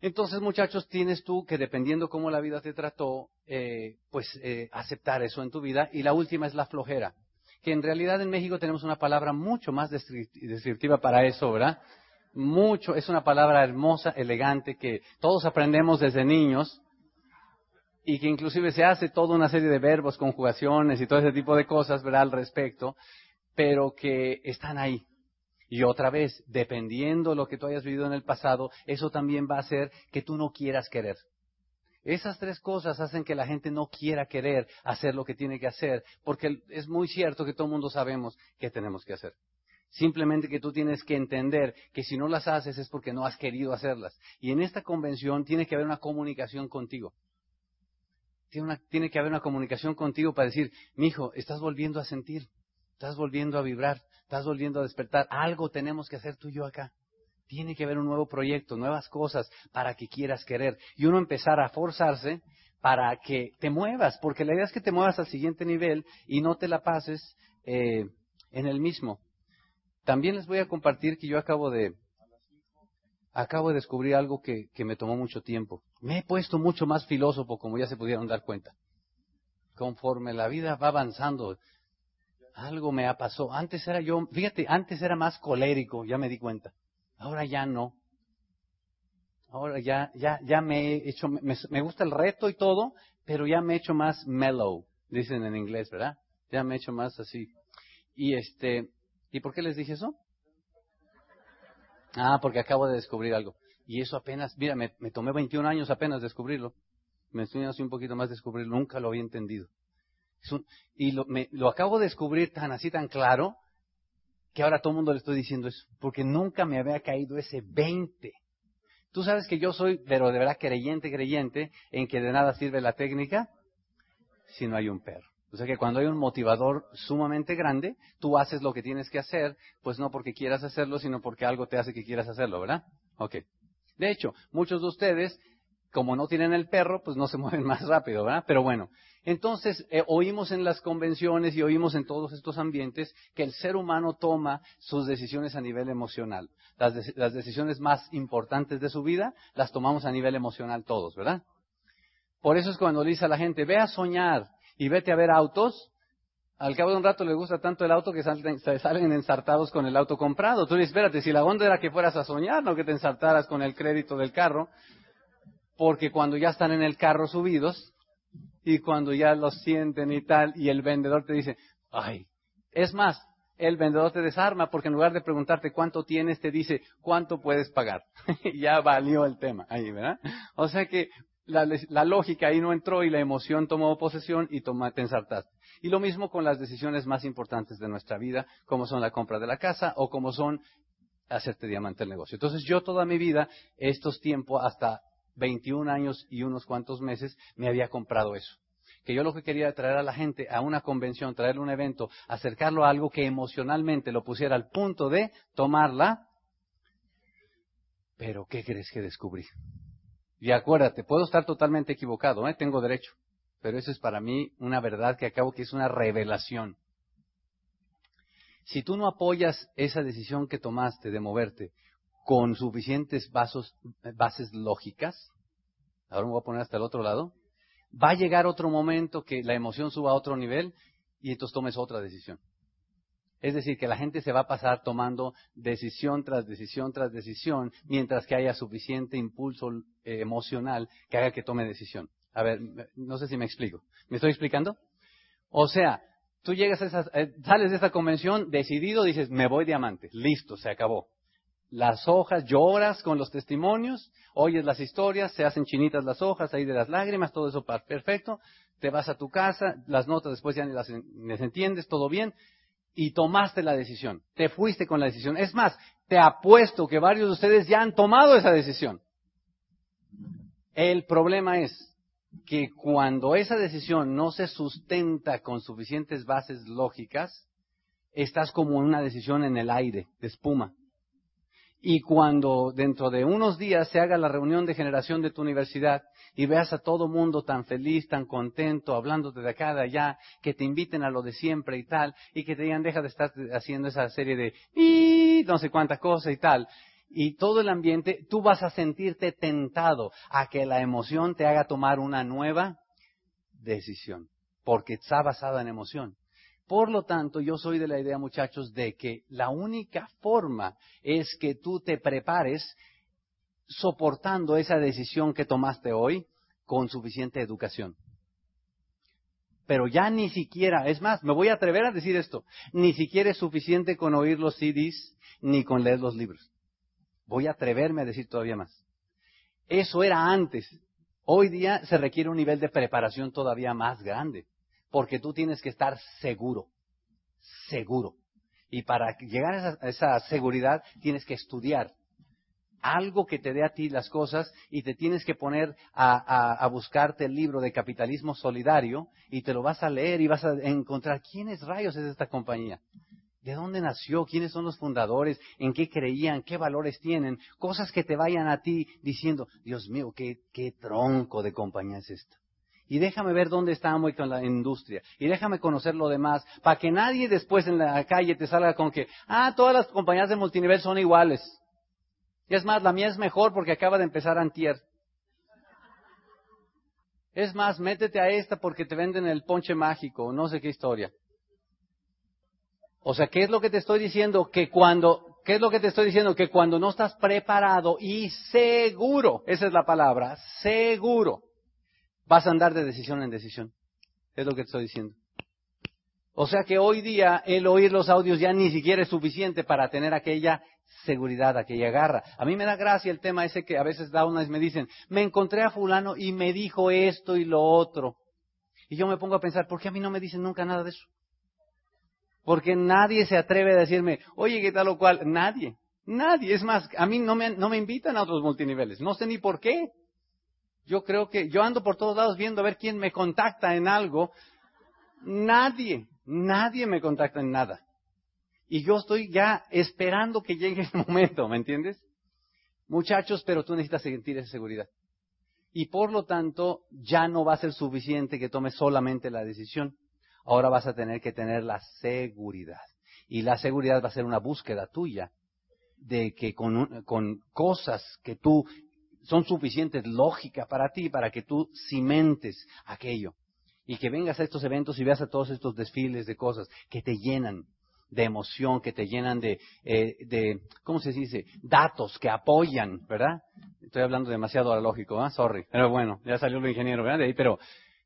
Entonces, muchachos, tienes tú que dependiendo cómo la vida te trató, eh, pues eh, aceptar eso en tu vida. Y la última es la flojera que en realidad en México tenemos una palabra mucho más descriptiva para eso, ¿verdad? Mucho, es una palabra hermosa, elegante, que todos aprendemos desde niños y que inclusive se hace toda una serie de verbos, conjugaciones y todo ese tipo de cosas, ¿verdad? Al respecto, pero que están ahí. Y otra vez, dependiendo de lo que tú hayas vivido en el pasado, eso también va a hacer que tú no quieras querer. Esas tres cosas hacen que la gente no quiera querer hacer lo que tiene que hacer, porque es muy cierto que todo el mundo sabemos qué tenemos que hacer. Simplemente que tú tienes que entender que si no las haces es porque no has querido hacerlas. Y en esta convención tiene que haber una comunicación contigo. Tiene, tiene que haber una comunicación contigo para decir, mi hijo, estás volviendo a sentir, estás volviendo a vibrar, estás volviendo a despertar. Algo tenemos que hacer tú y yo acá. Tiene que haber un nuevo proyecto, nuevas cosas para que quieras querer. Y uno empezar a forzarse para que te muevas, porque la idea es que te muevas al siguiente nivel y no te la pases eh, en el mismo. También les voy a compartir que yo acabo de acabo de descubrir algo que, que me tomó mucho tiempo. Me he puesto mucho más filósofo, como ya se pudieron dar cuenta. Conforme la vida va avanzando, algo me ha pasado. Antes era yo, fíjate, antes era más colérico, ya me di cuenta. Ahora ya no. Ahora ya, ya, ya me he hecho, me, me, gusta el reto y todo, pero ya me he hecho más mellow, dicen en inglés, ¿verdad? Ya me he hecho más así. Y este, ¿y por qué les dije eso? Ah, porque acabo de descubrir algo. Y eso apenas, mira, me, me tomé 21 años apenas descubrirlo. Me estoy haciendo un poquito más descubrirlo, nunca lo había entendido. y lo, me, lo acabo de descubrir tan así, tan claro, que ahora todo el mundo le estoy diciendo eso, porque nunca me había caído ese 20. Tú sabes que yo soy, pero de verdad creyente, creyente, en que de nada sirve la técnica si no hay un perro. O sea que cuando hay un motivador sumamente grande, tú haces lo que tienes que hacer, pues no porque quieras hacerlo, sino porque algo te hace que quieras hacerlo, ¿verdad? Ok. De hecho, muchos de ustedes, como no tienen el perro, pues no se mueven más rápido, ¿verdad? Pero bueno, entonces, eh, oímos en las convenciones y oímos en todos estos ambientes que el ser humano toma sus decisiones a nivel emocional. Las, las, decisiones más importantes de su vida las tomamos a nivel emocional todos, ¿verdad? Por eso es cuando le dice a la gente, ve a soñar y vete a ver autos, al cabo de un rato le gusta tanto el auto que salen, salen ensartados con el auto comprado. Tú dices, espérate, si la onda era que fueras a soñar, no que te ensartaras con el crédito del carro, porque cuando ya están en el carro subidos, y cuando ya lo sienten y tal, y el vendedor te dice, ay, es más, el vendedor te desarma porque en lugar de preguntarte cuánto tienes, te dice cuánto puedes pagar. ya valió el tema ahí, ¿verdad? O sea que la, la, lógica ahí no entró y la emoción tomó posesión y toma, te ensartaste. Y lo mismo con las decisiones más importantes de nuestra vida, como son la compra de la casa o como son hacerte diamante el negocio. Entonces yo toda mi vida, estos tiempos, hasta 21 años y unos cuantos meses, me había comprado eso. Que yo lo que quería era traer a la gente a una convención, traerle un evento, acercarlo a algo que emocionalmente lo pusiera al punto de tomarla. Pero, ¿qué crees que descubrí? Y acuérdate, puedo estar totalmente equivocado, ¿eh? tengo derecho. Pero eso es para mí una verdad que acabo que es una revelación. Si tú no apoyas esa decisión que tomaste de moverte con suficientes vasos, bases lógicas, ahora me voy a poner hasta el otro lado, va a llegar otro momento que la emoción suba a otro nivel y entonces tomes otra decisión. Es decir, que la gente se va a pasar tomando decisión tras decisión tras decisión, mientras que haya suficiente impulso eh, emocional que haga que tome decisión. A ver, no sé si me explico. ¿Me estoy explicando? O sea, tú llegas a esa, eh, sales de esa convención decidido, dices, me voy diamante, listo, se acabó las hojas, lloras con los testimonios, oyes las historias, se hacen chinitas las hojas ahí de las lágrimas, todo eso perfecto, te vas a tu casa, las notas después ya ni las, entiendes, todo bien, y tomaste la decisión, te fuiste con la decisión. Es más, te apuesto que varios de ustedes ya han tomado esa decisión. El problema es que cuando esa decisión no se sustenta con suficientes bases lógicas, estás como una decisión en el aire, de espuma. Y cuando dentro de unos días se haga la reunión de generación de tu universidad y veas a todo mundo tan feliz, tan contento, hablándote de acá, de allá, que te inviten a lo de siempre y tal, y que te digan deja de estar haciendo esa serie de y no sé cuánta cosa y tal, y todo el ambiente, tú vas a sentirte tentado a que la emoción te haga tomar una nueva decisión, porque está basada en emoción. Por lo tanto, yo soy de la idea, muchachos, de que la única forma es que tú te prepares soportando esa decisión que tomaste hoy con suficiente educación. Pero ya ni siquiera, es más, me voy a atrever a decir esto, ni siquiera es suficiente con oír los CDs ni con leer los libros. Voy a atreverme a decir todavía más. Eso era antes. Hoy día se requiere un nivel de preparación todavía más grande, porque tú tienes que estar seguro, seguro. Y para llegar a esa, esa seguridad tienes que estudiar, algo que te dé a ti las cosas y te tienes que poner a, a, buscarte el libro de capitalismo solidario y te lo vas a leer y vas a encontrar quiénes rayos es esta compañía. ¿De dónde nació? ¿Quiénes son los fundadores? ¿En qué creían? ¿Qué valores tienen? Cosas que te vayan a ti diciendo, Dios mío, qué, qué tronco de compañía es esta. Y déjame ver dónde estamos con la industria. Y déjame conocer lo demás. Para que nadie después en la calle te salga con que, ah, todas las compañías de multinivel son iguales. Y es más, la mía es mejor porque acaba de empezar antier. Es más, métete a esta porque te venden el ponche mágico, no sé qué historia. O sea, ¿qué es lo que te estoy diciendo? Que cuando, ¿qué es lo que te estoy diciendo? Que cuando no estás preparado y seguro, esa es la palabra, seguro, vas a andar de decisión en decisión. Es lo que te estoy diciendo. O sea que hoy día el oír los audios ya ni siquiera es suficiente para tener aquella seguridad, aquella garra. A mí me da gracia el tema ese que a veces da unas me dicen, me encontré a fulano y me dijo esto y lo otro. Y yo me pongo a pensar, ¿por qué a mí no me dicen nunca nada de eso? Porque nadie se atreve a decirme, oye, ¿qué tal o cual? Nadie, nadie. Es más, a mí no me, no me invitan a otros multiniveles. No sé ni por qué. Yo creo que yo ando por todos lados viendo a ver quién me contacta en algo. Nadie, nadie me contacta en nada. Y yo estoy ya esperando que llegue el momento, ¿me entiendes? Muchachos, pero tú necesitas sentir esa seguridad. Y por lo tanto, ya no va a ser suficiente que tomes solamente la decisión. Ahora vas a tener que tener la seguridad. Y la seguridad va a ser una búsqueda tuya de que con, con cosas que tú son suficientes lógicas para ti, para que tú cimentes aquello. Y que vengas a estos eventos y veas a todos estos desfiles de cosas que te llenan de emoción, que te llenan de, eh, de, ¿cómo se dice? Datos que apoyan, ¿verdad? Estoy hablando demasiado a ¿ah? Sorry. Pero bueno, ya salió el ingeniero, ¿verdad? De ahí, pero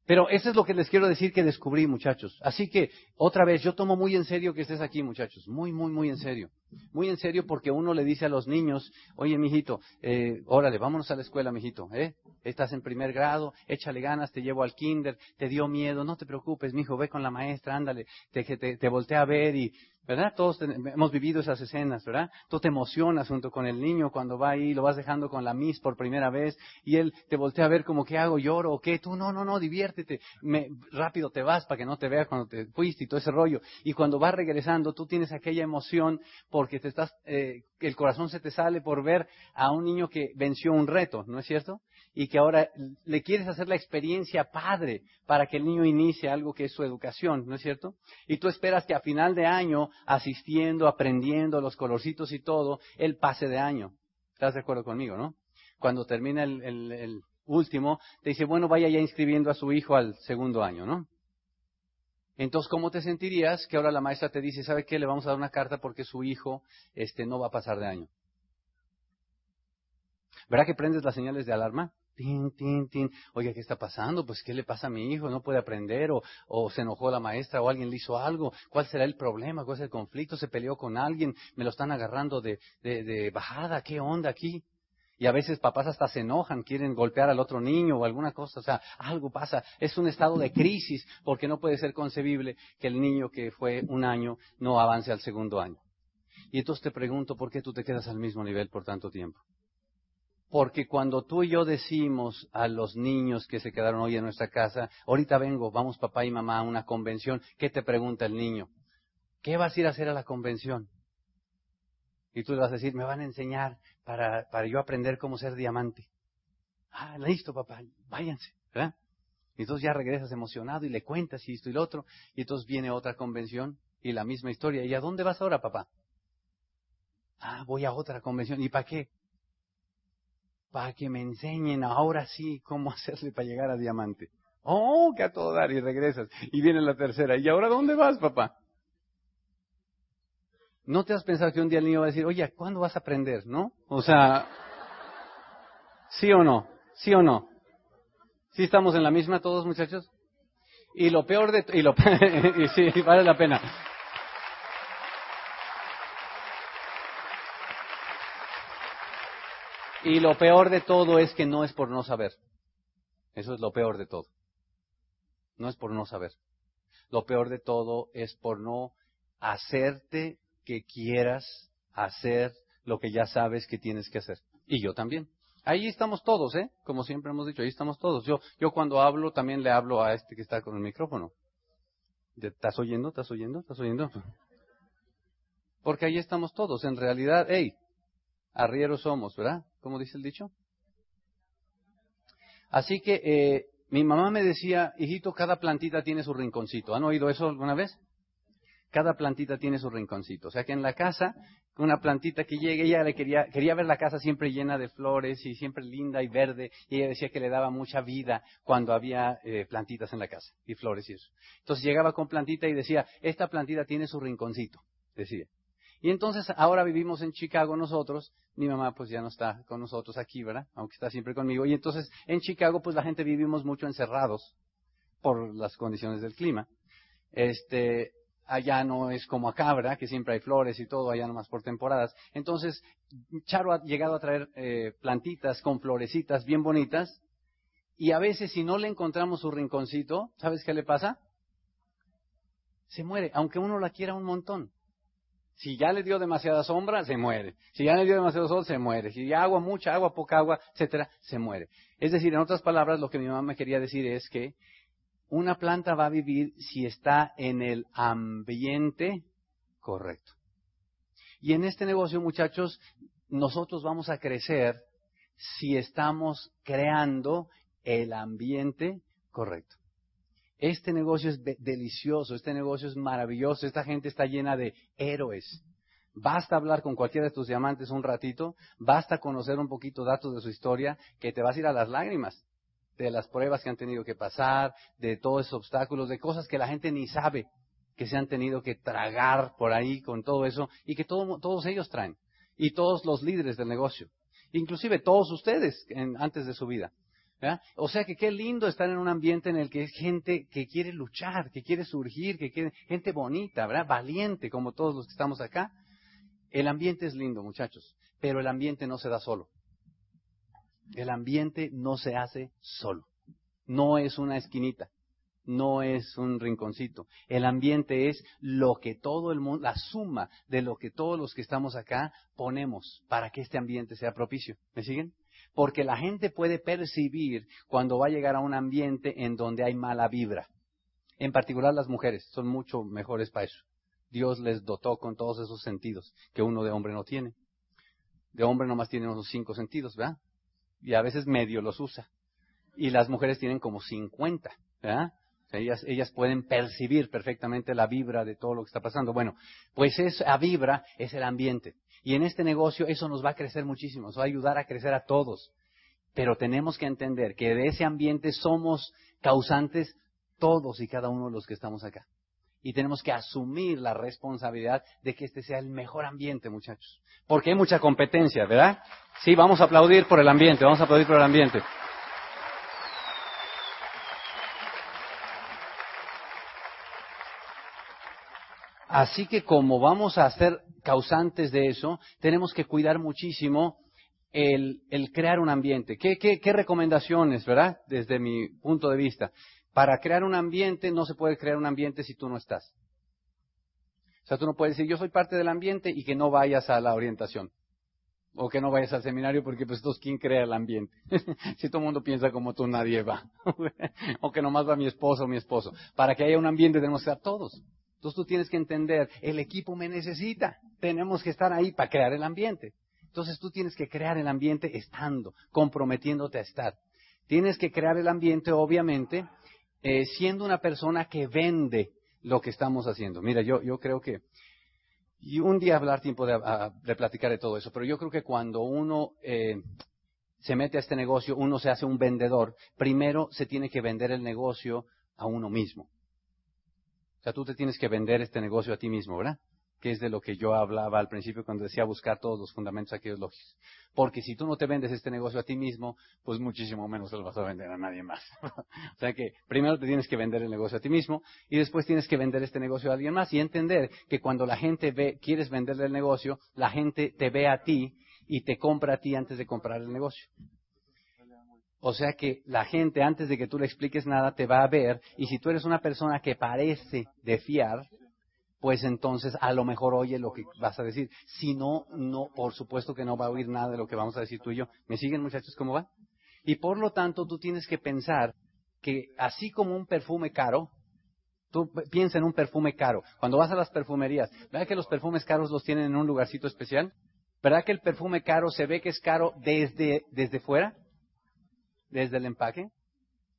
pero eso es lo que les quiero decir que descubrí, muchachos. Así que, otra vez, yo tomo muy en serio que estés aquí, muchachos. Muy, muy, muy en serio. Muy en serio porque uno le dice a los niños, oye, mijito, eh, órale, vámonos a la escuela, mijito, ¿eh? Estás en primer grado, échale ganas, te llevo al kinder, te dio miedo, no te preocupes, mijo, ve con la maestra, ándale, te, te, te voltea a ver y ¿verdad? Todos hemos vivido esas escenas, ¿verdad? Tú te emocionas junto con el niño cuando va ahí, lo vas dejando con la Miss por primera vez y él te voltea a ver como, ¿qué hago? ¿Lloro o qué? Tú, no, no, no, diviértete. Me, rápido te vas para que no te vea cuando te fuiste y todo ese rollo. Y cuando vas regresando, tú tienes aquella emoción porque te estás, eh, el corazón se te sale por ver a un niño que venció un reto, ¿no es cierto? y que ahora le quieres hacer la experiencia padre para que el niño inicie algo que es su educación, ¿no es cierto? Y tú esperas que a final de año, asistiendo, aprendiendo los colorcitos y todo, él pase de año. ¿Estás de acuerdo conmigo, no? Cuando termina el, el último, te dice, bueno, vaya ya inscribiendo a su hijo al segundo año, ¿no? Entonces, ¿cómo te sentirías que ahora la maestra te dice, ¿sabe qué? Le vamos a dar una carta porque su hijo este, no va a pasar de año. ¿Verdad que prendes las señales de alarma? Tin, tin, tin. Oye, ¿qué está pasando? Pues, ¿qué le pasa a mi hijo? ¿No puede aprender? O, o se enojó la maestra? ¿O alguien le hizo algo? ¿Cuál será el problema? ¿Cuál es el conflicto? ¿Se peleó con alguien? ¿Me lo están agarrando de, de, de bajada? ¿Qué onda aquí? Y a veces papás hasta se enojan, quieren golpear al otro niño o alguna cosa. O sea, algo pasa. Es un estado de crisis porque no puede ser concebible que el niño que fue un año no avance al segundo año. Y entonces te pregunto, ¿por qué tú te quedas al mismo nivel por tanto tiempo? Porque cuando tú y yo decimos a los niños que se quedaron hoy en nuestra casa, ahorita vengo, vamos papá y mamá a una convención, ¿qué te pregunta el niño? ¿Qué vas a ir a hacer a la convención? Y tú le vas a decir, me van a enseñar para, para yo aprender cómo ser diamante. Ah, listo papá, váyanse, ¿verdad? Y entonces ya regresas emocionado y le cuentas y esto y lo otro, y entonces viene otra convención y la misma historia. ¿Y a dónde vas ahora, papá? Ah, voy a otra convención. ¿Y para qué? para que me enseñen ahora sí cómo hacerle para llegar a diamante. Oh, que a todo dar y regresas. Y viene la tercera. ¿Y ahora dónde vas, papá? ¿No te has pensado que un día el niño va a decir, oye, ¿cuándo vas a aprender? ¿No? O sea, ¿sí o no? ¿Sí o no? ¿Sí estamos en la misma todos, muchachos? Y lo peor de... Y lo, y sí, vale la pena. Y lo peor de todo es que no es por no saber. Eso es lo peor de todo. No es por no saber. Lo peor de todo es por no hacerte que quieras hacer lo que ya sabes que tienes que hacer. Y yo también. Ahí estamos todos, ¿eh? Como siempre hemos dicho, ahí estamos todos. Yo, yo cuando hablo también le hablo a este que está con el micrófono. ¿Estás oyendo? ¿Estás oyendo? ¿Estás oyendo? Porque ahí estamos todos. En realidad, hey, arrieros somos, ¿verdad? ¿Cómo dice el dicho? Así que eh, mi mamá me decía, hijito, cada plantita tiene su rinconcito. ¿Han oído eso alguna vez? Cada plantita tiene su rinconcito. O sea que en la casa, una plantita que llegue, ella le quería, quería ver la casa siempre llena de flores y siempre linda y verde. Y ella decía que le daba mucha vida cuando había eh, plantitas en la casa y flores y eso. Entonces llegaba con plantita y decía, esta plantita tiene su rinconcito, decía. Y entonces ahora vivimos en Chicago nosotros, mi mamá pues ya no está con nosotros aquí, ¿verdad? Aunque está siempre conmigo. Y entonces en Chicago pues la gente vivimos mucho encerrados por las condiciones del clima. Este, allá no es como acá, ¿verdad? Que siempre hay flores y todo, allá nomás por temporadas. Entonces, Charo ha llegado a traer eh, plantitas con florecitas bien bonitas y a veces si no le encontramos su rinconcito, ¿sabes qué le pasa? Se muere, aunque uno la quiera un montón. Si ya le dio demasiada sombra, se muere. Si ya le dio demasiado sol, se muere. Si ya agua, mucha agua, poca agua, etcétera, se muere. Es decir, en otras palabras, lo que mi mamá me quería decir es que una planta va a vivir si está en el ambiente correcto. Y en este negocio, muchachos, nosotros vamos a crecer si estamos creando el ambiente correcto. Este negocio es delicioso, este negocio es maravilloso, esta gente está llena de héroes. Basta hablar con cualquiera de tus diamantes un ratito, basta conocer un poquito datos de su historia, que te vas a ir a las lágrimas de las pruebas que han tenido que pasar, de todos esos obstáculos, de cosas que la gente ni sabe que se han tenido que tragar por ahí con todo eso y que todos ellos traen. Y todos los líderes del negocio. Inclusive todos ustedes antes de su vida. O sea que qué lindo estar en un ambiente en el que es gente que quiere luchar, que quiere surgir, que quiere, gente bonita. Valiente, como todos los que estamos acá. El ambiente es lindo, muchachos, pero el ambiente no se da solo. El ambiente no se hace solo. No es una esquinita, no es un rinconcito. El ambiente es lo que todo el mundo, la suma de lo que todos los que estamos acá ponemos para que este ambiente sea propicio. ¿Me siguen? Porque la gente puede percibir cuando va a llegar a un ambiente en donde hay mala vibra. En particular las mujeres son mucho mejores para eso. Dios les dotó con todos esos sentidos que uno de hombre no tiene. De hombre nomás tiene unos cinco sentidos, ¿verdad? Y a veces medio los usa. Y las mujeres tienen como cincuenta, ¿verdad? Ellas, ellas pueden percibir perfectamente la vibra de todo lo que está pasando. Bueno, pues esa vibra es el ambiente. Y en este negocio eso nos va a crecer muchísimo, nos va a ayudar a crecer a todos. Pero tenemos que entender que de ese ambiente somos causantes todos y cada uno de los que estamos acá. Y tenemos que asumir la responsabilidad de que este sea el mejor ambiente, muchachos. Porque hay mucha competencia, ¿verdad? Sí, vamos a aplaudir por el ambiente, vamos a aplaudir por el ambiente. Así que como vamos a ser causantes de eso, tenemos que cuidar muchísimo el, crear un ambiente. ¿Qué, ¿Qué, recomendaciones, verdad? Desde mi punto de vista. Para crear un ambiente no se puede crear un ambiente si tú no estás. O sea, tú no puedes decir, yo soy parte del ambiente y que no vayas a la orientación. O que no vayas al seminario porque pues entonces ¿quién crea el ambiente? si todo el mundo piensa como tú, nadie va. o que nomás va mi esposo o mi esposo. Para que haya un ambiente tenemos que estar todos. Entonces tú tienes que entender, el equipo me necesita, tenemos que estar ahí para crear el ambiente. Entonces tú tienes que crear el ambiente estando, comprometiéndote a estar. Tienes que crear el ambiente, obviamente, eh, siendo una persona que vende lo que estamos haciendo. Mira, yo, creo que, y un día hablar tiempo de, platicar de todo eso, pero yo creo que cuando uno eh, se mete a este negocio, uno se hace un vendedor, primero se tiene que vender el negocio a uno mismo. O sea, tú te tienes que vender este negocio a ti mismo, ¿verdad? Que es de lo que yo hablaba al principio cuando decía buscar todos los fundamentos aquellos lógicos. Porque si tú no te vendes este negocio a ti mismo, pues muchísimo menos lo vas a vender a nadie más. o sea que primero te tienes que vender el negocio a ti mismo y después tienes que vender este negocio a alguien más y entender que cuando la gente ve, quieres venderle el negocio, la gente te ve a ti y te compra a ti antes de comprar el negocio. O sea que la gente, antes de que tú le expliques nada, te va a ver. Y si tú eres una persona que parece de fiar, pues entonces a lo mejor oye lo que vas a decir. Si no, no, por supuesto que no va a oír nada de lo que vamos a decir tú y yo. ¿Me siguen muchachos cómo va? Y por lo tanto tú tienes que pensar que así como un perfume caro, tú piensa en un perfume caro. Cuando vas a las perfumerías, ¿verdad que los perfumes caros los tienen en un lugarcito especial? ¿Verdad que el perfume caro se ve que es caro desde, desde fuera? desde el empaque,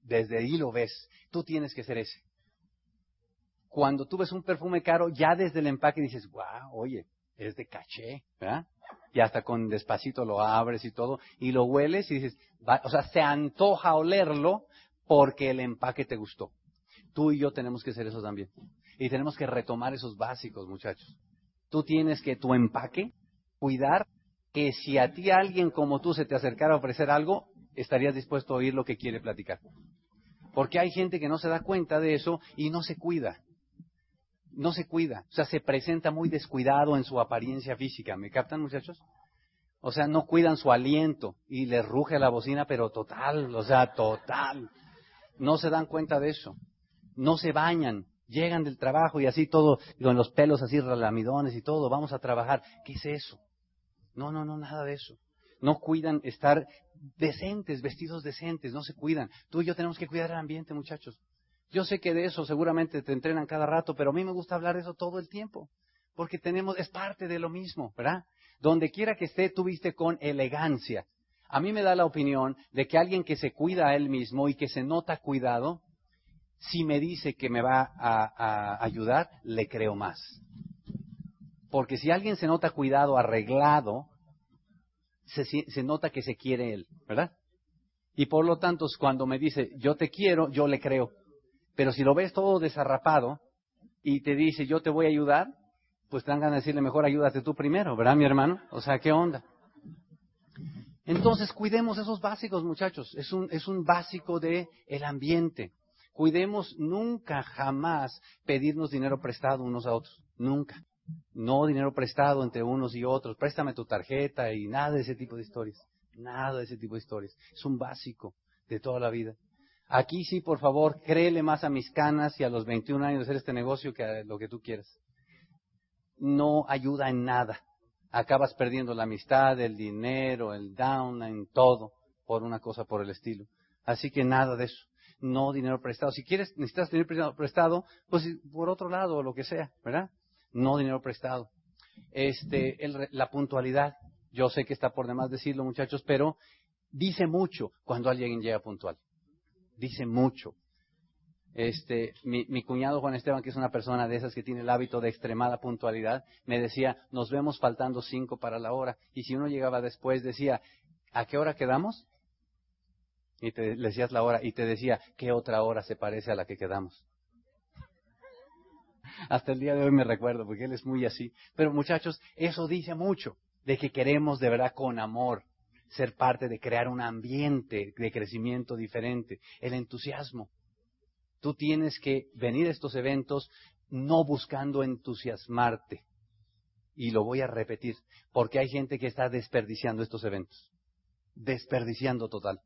desde ahí lo ves. Tú tienes que ser ese. Cuando tú ves un perfume caro, ya desde el empaque dices, wow, oye, es de caché, ¿verdad? Y hasta con despacito lo abres y todo, y lo hueles y dices, o sea, se antoja olerlo porque el empaque te gustó. Tú y yo tenemos que ser eso también. Y tenemos que retomar esos básicos, muchachos. Tú tienes que tu empaque, cuidar que si a ti alguien como tú se te acercara a ofrecer algo, estarías dispuesto a oír lo que quiere platicar. Porque hay gente que no se da cuenta de eso y no se cuida. No se cuida. O sea, se presenta muy descuidado en su apariencia física. ¿Me captan, muchachos? O sea, no cuidan su aliento y les ruge la bocina, pero total, o sea, total. No se dan cuenta de eso. No se bañan. Llegan del trabajo y así todo, con los pelos así relamidones y todo, vamos a trabajar. ¿Qué es eso? No, no, no, nada de eso no cuidan estar decentes, vestidos decentes, no se cuidan. Tú y yo tenemos que cuidar el ambiente, muchachos. Yo sé que de eso seguramente te entrenan cada rato, pero a mí me gusta hablar de eso todo el tiempo, porque tenemos, es parte de lo mismo, ¿verdad? Donde quiera que esté, tú viste con elegancia. A mí me da la opinión de que alguien que se cuida a él mismo y que se nota cuidado, si me dice que me va a, ayudar, le creo más. Porque si alguien se nota cuidado, arreglado, se, nota que se quiere él, ¿verdad? Y por lo tanto, cuando me dice, yo te quiero, yo le creo. Pero si lo ves todo desarrapado y te dice, yo te voy a ayudar, pues te ganas de decirle, mejor ayúdate tú primero, ¿verdad, mi hermano? O sea, ¿qué onda? Entonces, cuidemos esos básicos, muchachos. Es un, es un básico de el ambiente. Cuidemos nunca, jamás pedirnos dinero prestado unos a otros. Nunca. No dinero prestado entre unos y otros. Préstame tu tarjeta y nada de ese tipo de historias. Nada de ese tipo de historias. Es un básico de toda la vida. Aquí sí, por favor, créele más a mis canas y a los 21 años de hacer este negocio que a lo que tú quieras. No ayuda en nada. Acabas perdiendo la amistad, el dinero, el down, en todo, por una cosa por el estilo. Así que nada de eso. No dinero prestado. Si quieres, necesitas dinero prestado, pues por otro lado, o lo que sea, ¿verdad? no dinero prestado. Este, la puntualidad, yo sé que está por demás decirlo, muchachos, pero dice mucho cuando alguien llega puntual. Dice mucho. Este, mi, mi, cuñado Juan Esteban, que es una persona de esas que tiene el hábito de extremada puntualidad, me decía, nos vemos faltando cinco para la hora. Y si uno llegaba después, decía, ¿a qué hora quedamos? Y te le decías la hora, y te decía, ¿qué otra hora se parece a la que quedamos? Hasta el día de hoy me recuerdo, porque él es muy así. Pero muchachos, eso dice mucho de que queremos de verdad con amor ser parte de crear un ambiente de crecimiento diferente, el entusiasmo. Tú tienes que venir a estos eventos no buscando entusiasmarte. Y lo voy a repetir, porque hay gente que está desperdiciando estos eventos. Desperdiciando total.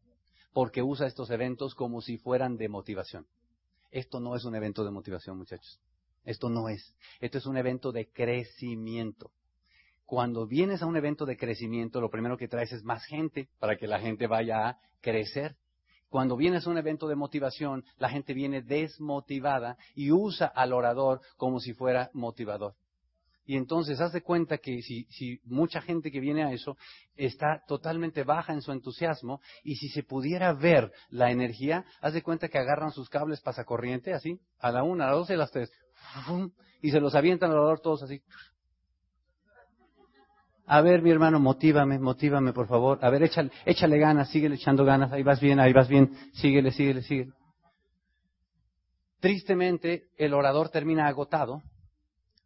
Porque usa estos eventos como si fueran de motivación. Esto no es un evento de motivación, muchachos. Esto no es. Esto es un evento de crecimiento. Cuando vienes a un evento de crecimiento, lo primero que traes es más gente para que la gente vaya a crecer. Cuando vienes a un evento de motivación, la gente viene desmotivada y usa al orador como si fuera motivador. Y entonces haz de cuenta que si, mucha gente que viene a eso está totalmente baja en su entusiasmo y si se pudiera ver la energía, haz de cuenta que agarran sus cables pasacorriente así, a la una, a las dos y a las tres, y se los avientan alrededor todos así. A ver, mi hermano, motívame, motívame, por favor. A ver, échale, échale ganas, síguele echando ganas. Ahí vas bien, ahí vas bien. Síguele, síguele, síguele. Tristemente, el orador termina agotado,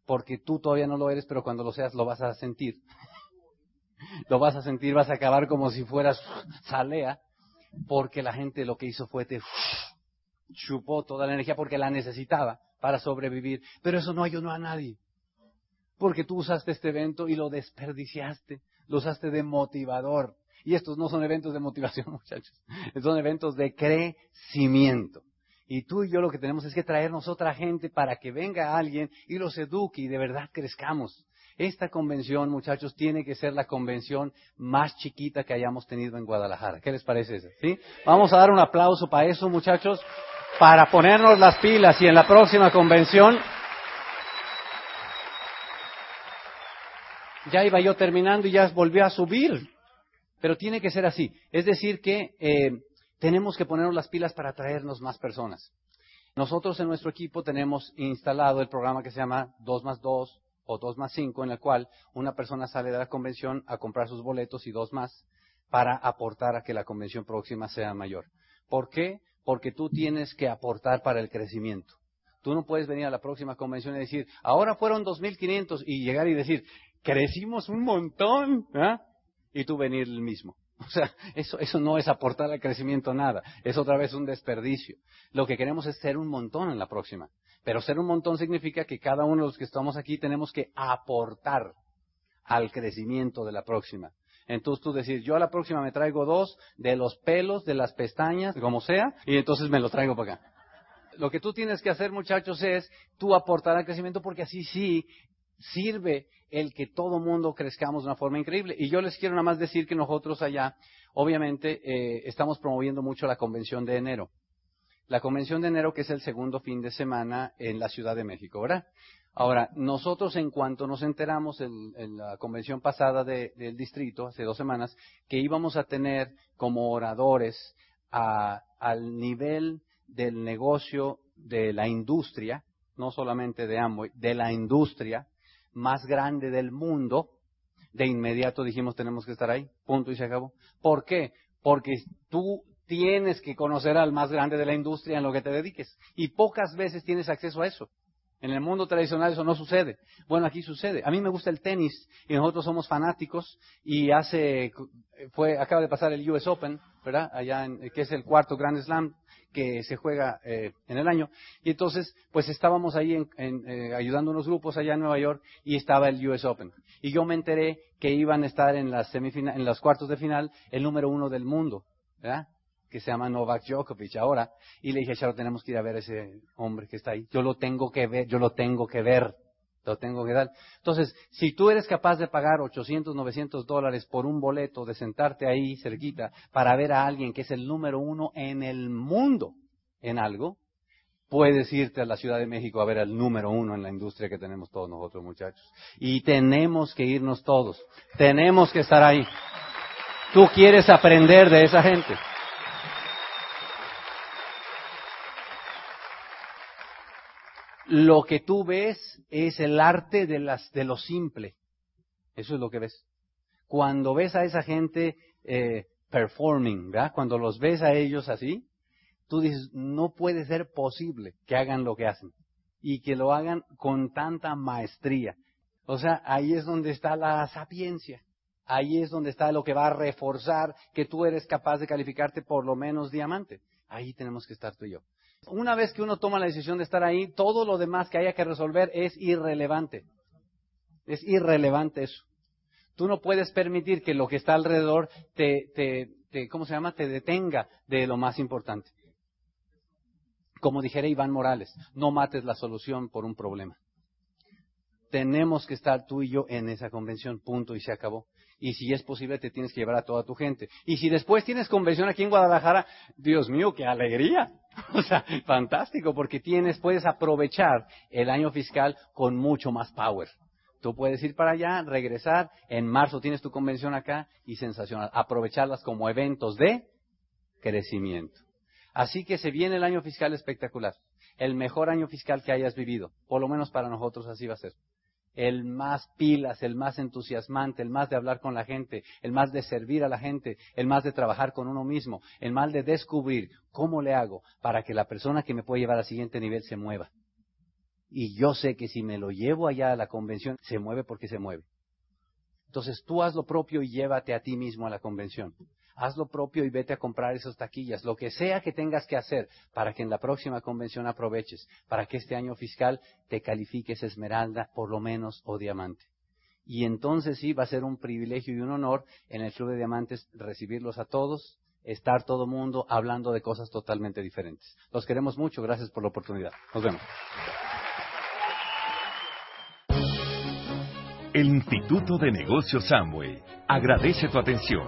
porque tú todavía no lo eres, pero cuando lo seas lo vas a sentir. lo vas a sentir, vas a acabar como si fueras salea, porque la gente lo que hizo fue te chupó toda la energía porque la necesitaba para sobrevivir. Pero eso no ayudó a nadie. Porque tú usaste este evento y lo desperdiciaste, lo usaste de motivador. Y estos no son eventos de motivación, muchachos. Son eventos de crecimiento. Y tú y yo lo que tenemos es que traernos otra gente para que venga alguien y los eduque y de verdad crezcamos. Esta convención, muchachos, tiene que ser la convención más chiquita que hayamos tenido en Guadalajara. ¿Qué les parece eso? ¿Sí? Vamos a dar un aplauso para eso, muchachos, para ponernos las pilas y en la próxima convención ya iba yo terminando y ya volvió a subir. Pero tiene que ser así. Es decir, que eh, tenemos que ponernos las pilas para traernos más personas. Nosotros en nuestro equipo tenemos instalado el programa que se llama 2 más 2 o 2 más 5, en el cual una persona sale de la convención a comprar sus boletos y dos más para aportar a que la convención próxima sea mayor. ¿Por qué? Porque tú tienes que aportar para el crecimiento. Tú no puedes venir a la próxima convención y decir, ahora fueron 2.500 y llegar y decir, crecimos un montón, y tú venir el mismo. O sea, eso, eso no es aportar al crecimiento nada, es otra vez un desperdicio. Lo que queremos es ser un montón en la próxima. Pero ser un montón significa que cada uno de los que estamos aquí tenemos que aportar al crecimiento de la próxima. Entonces tú decir, yo a la próxima me traigo dos de los pelos, de las pestañas, como sea, y entonces me los traigo para acá. Lo que tú tienes que hacer, muchachos, es tú aportar al crecimiento porque así sí sirve el que todo mundo crezcamos de una forma increíble. Y yo les quiero nada más decir que nosotros allá, obviamente, eh, estamos promoviendo mucho la convención de enero. La convención de enero que es el segundo fin de semana en la Ciudad de México, ¿verdad? Ahora, nosotros en cuanto nos enteramos en, la convención pasada del distrito, hace dos semanas, que íbamos a tener como oradores al nivel del negocio de la industria, no solamente de Amway, de la industria, más grande del mundo, de inmediato dijimos tenemos que estar ahí, punto y se acabó. ¿Por qué? Porque tú tienes que conocer al más grande de la industria en lo que te dediques y pocas veces tienes acceso a eso. En el mundo tradicional eso no sucede. Bueno, aquí sucede. A mí me gusta el tenis y nosotros somos fanáticos y hace, fue, acaba de pasar el US Open, ¿verdad? Allá en, que es el cuarto Grand Slam que se juega eh, en el año. Y entonces, pues estábamos ahí en, eh, ayudando unos grupos allá en Nueva York y estaba el US Open. Y yo me enteré que iban a estar en las semifinal, en los cuartos de final el número uno del mundo, ¿verdad? Que se llama Novak Djokovic ahora. Y le dije, Charo, tenemos que ir a ver a ese hombre que está ahí. Yo lo tengo que ver, yo lo tengo que ver. Lo tengo que dar. Entonces, si tú eres capaz de pagar 800, 900 dólares por un boleto, de sentarte ahí cerquita para ver a alguien que es el número uno en el mundo en algo, puedes irte a la Ciudad de México a ver al número uno en la industria que tenemos todos nosotros, muchachos. Y tenemos que irnos todos. Tenemos que estar ahí. Tú quieres aprender de esa gente. Lo que tú ves es el arte de, las, de lo simple. Eso es lo que ves. Cuando ves a esa gente eh, performing, ¿verdad? cuando los ves a ellos así, tú dices, no puede ser posible que hagan lo que hacen y que lo hagan con tanta maestría. O sea, ahí es donde está la sapiencia. Ahí es donde está lo que va a reforzar que tú eres capaz de calificarte por lo menos diamante. Ahí tenemos que estar tú y yo. Una vez que uno toma la decisión de estar ahí, todo lo demás que haya que resolver es irrelevante. Es irrelevante eso. Tú no puedes permitir que lo que está alrededor te, ¿cómo se llama? Te detenga de lo más importante. Como dijera Iván Morales, no mates la solución por un problema. Tenemos que estar tú y yo en esa convención, punto, y se acabó y si es posible te tienes que llevar a toda tu gente. Y si después tienes convención aquí en Guadalajara, Dios mío, qué alegría. O sea, fantástico, porque tienes, puedes aprovechar el año fiscal con mucho más power. Tú puedes ir para allá, regresar, en marzo tienes tu convención acá y sensacional. Aprovecharlas como eventos de crecimiento. Así que se viene el año fiscal espectacular. El mejor año fiscal que hayas vivido. Por lo menos para nosotros así va a ser el más pilas, el más entusiasmante, el más de hablar con la gente, el más de servir a la gente, el más de trabajar con uno mismo, el más de descubrir cómo le hago para que la persona que me puede llevar al siguiente nivel se mueva. Y yo sé que si me lo llevo allá a la convención, se mueve porque se mueve. Entonces tú haz lo propio y llévate a ti mismo a la convención haz lo propio y vete a comprar esas taquillas, lo que sea que tengas que hacer para que en la próxima convención aproveches, para que este año fiscal te califiques esmeralda por lo menos o diamante. y entonces sí va a ser un privilegio y un honor en el Club de Diamantes recibirlos a todos, estar todo mundo hablando de cosas totalmente diferentes. Los queremos mucho, gracias por la oportunidad. Nos vemos. El Instituto de Negocios Samway agradece tu atención.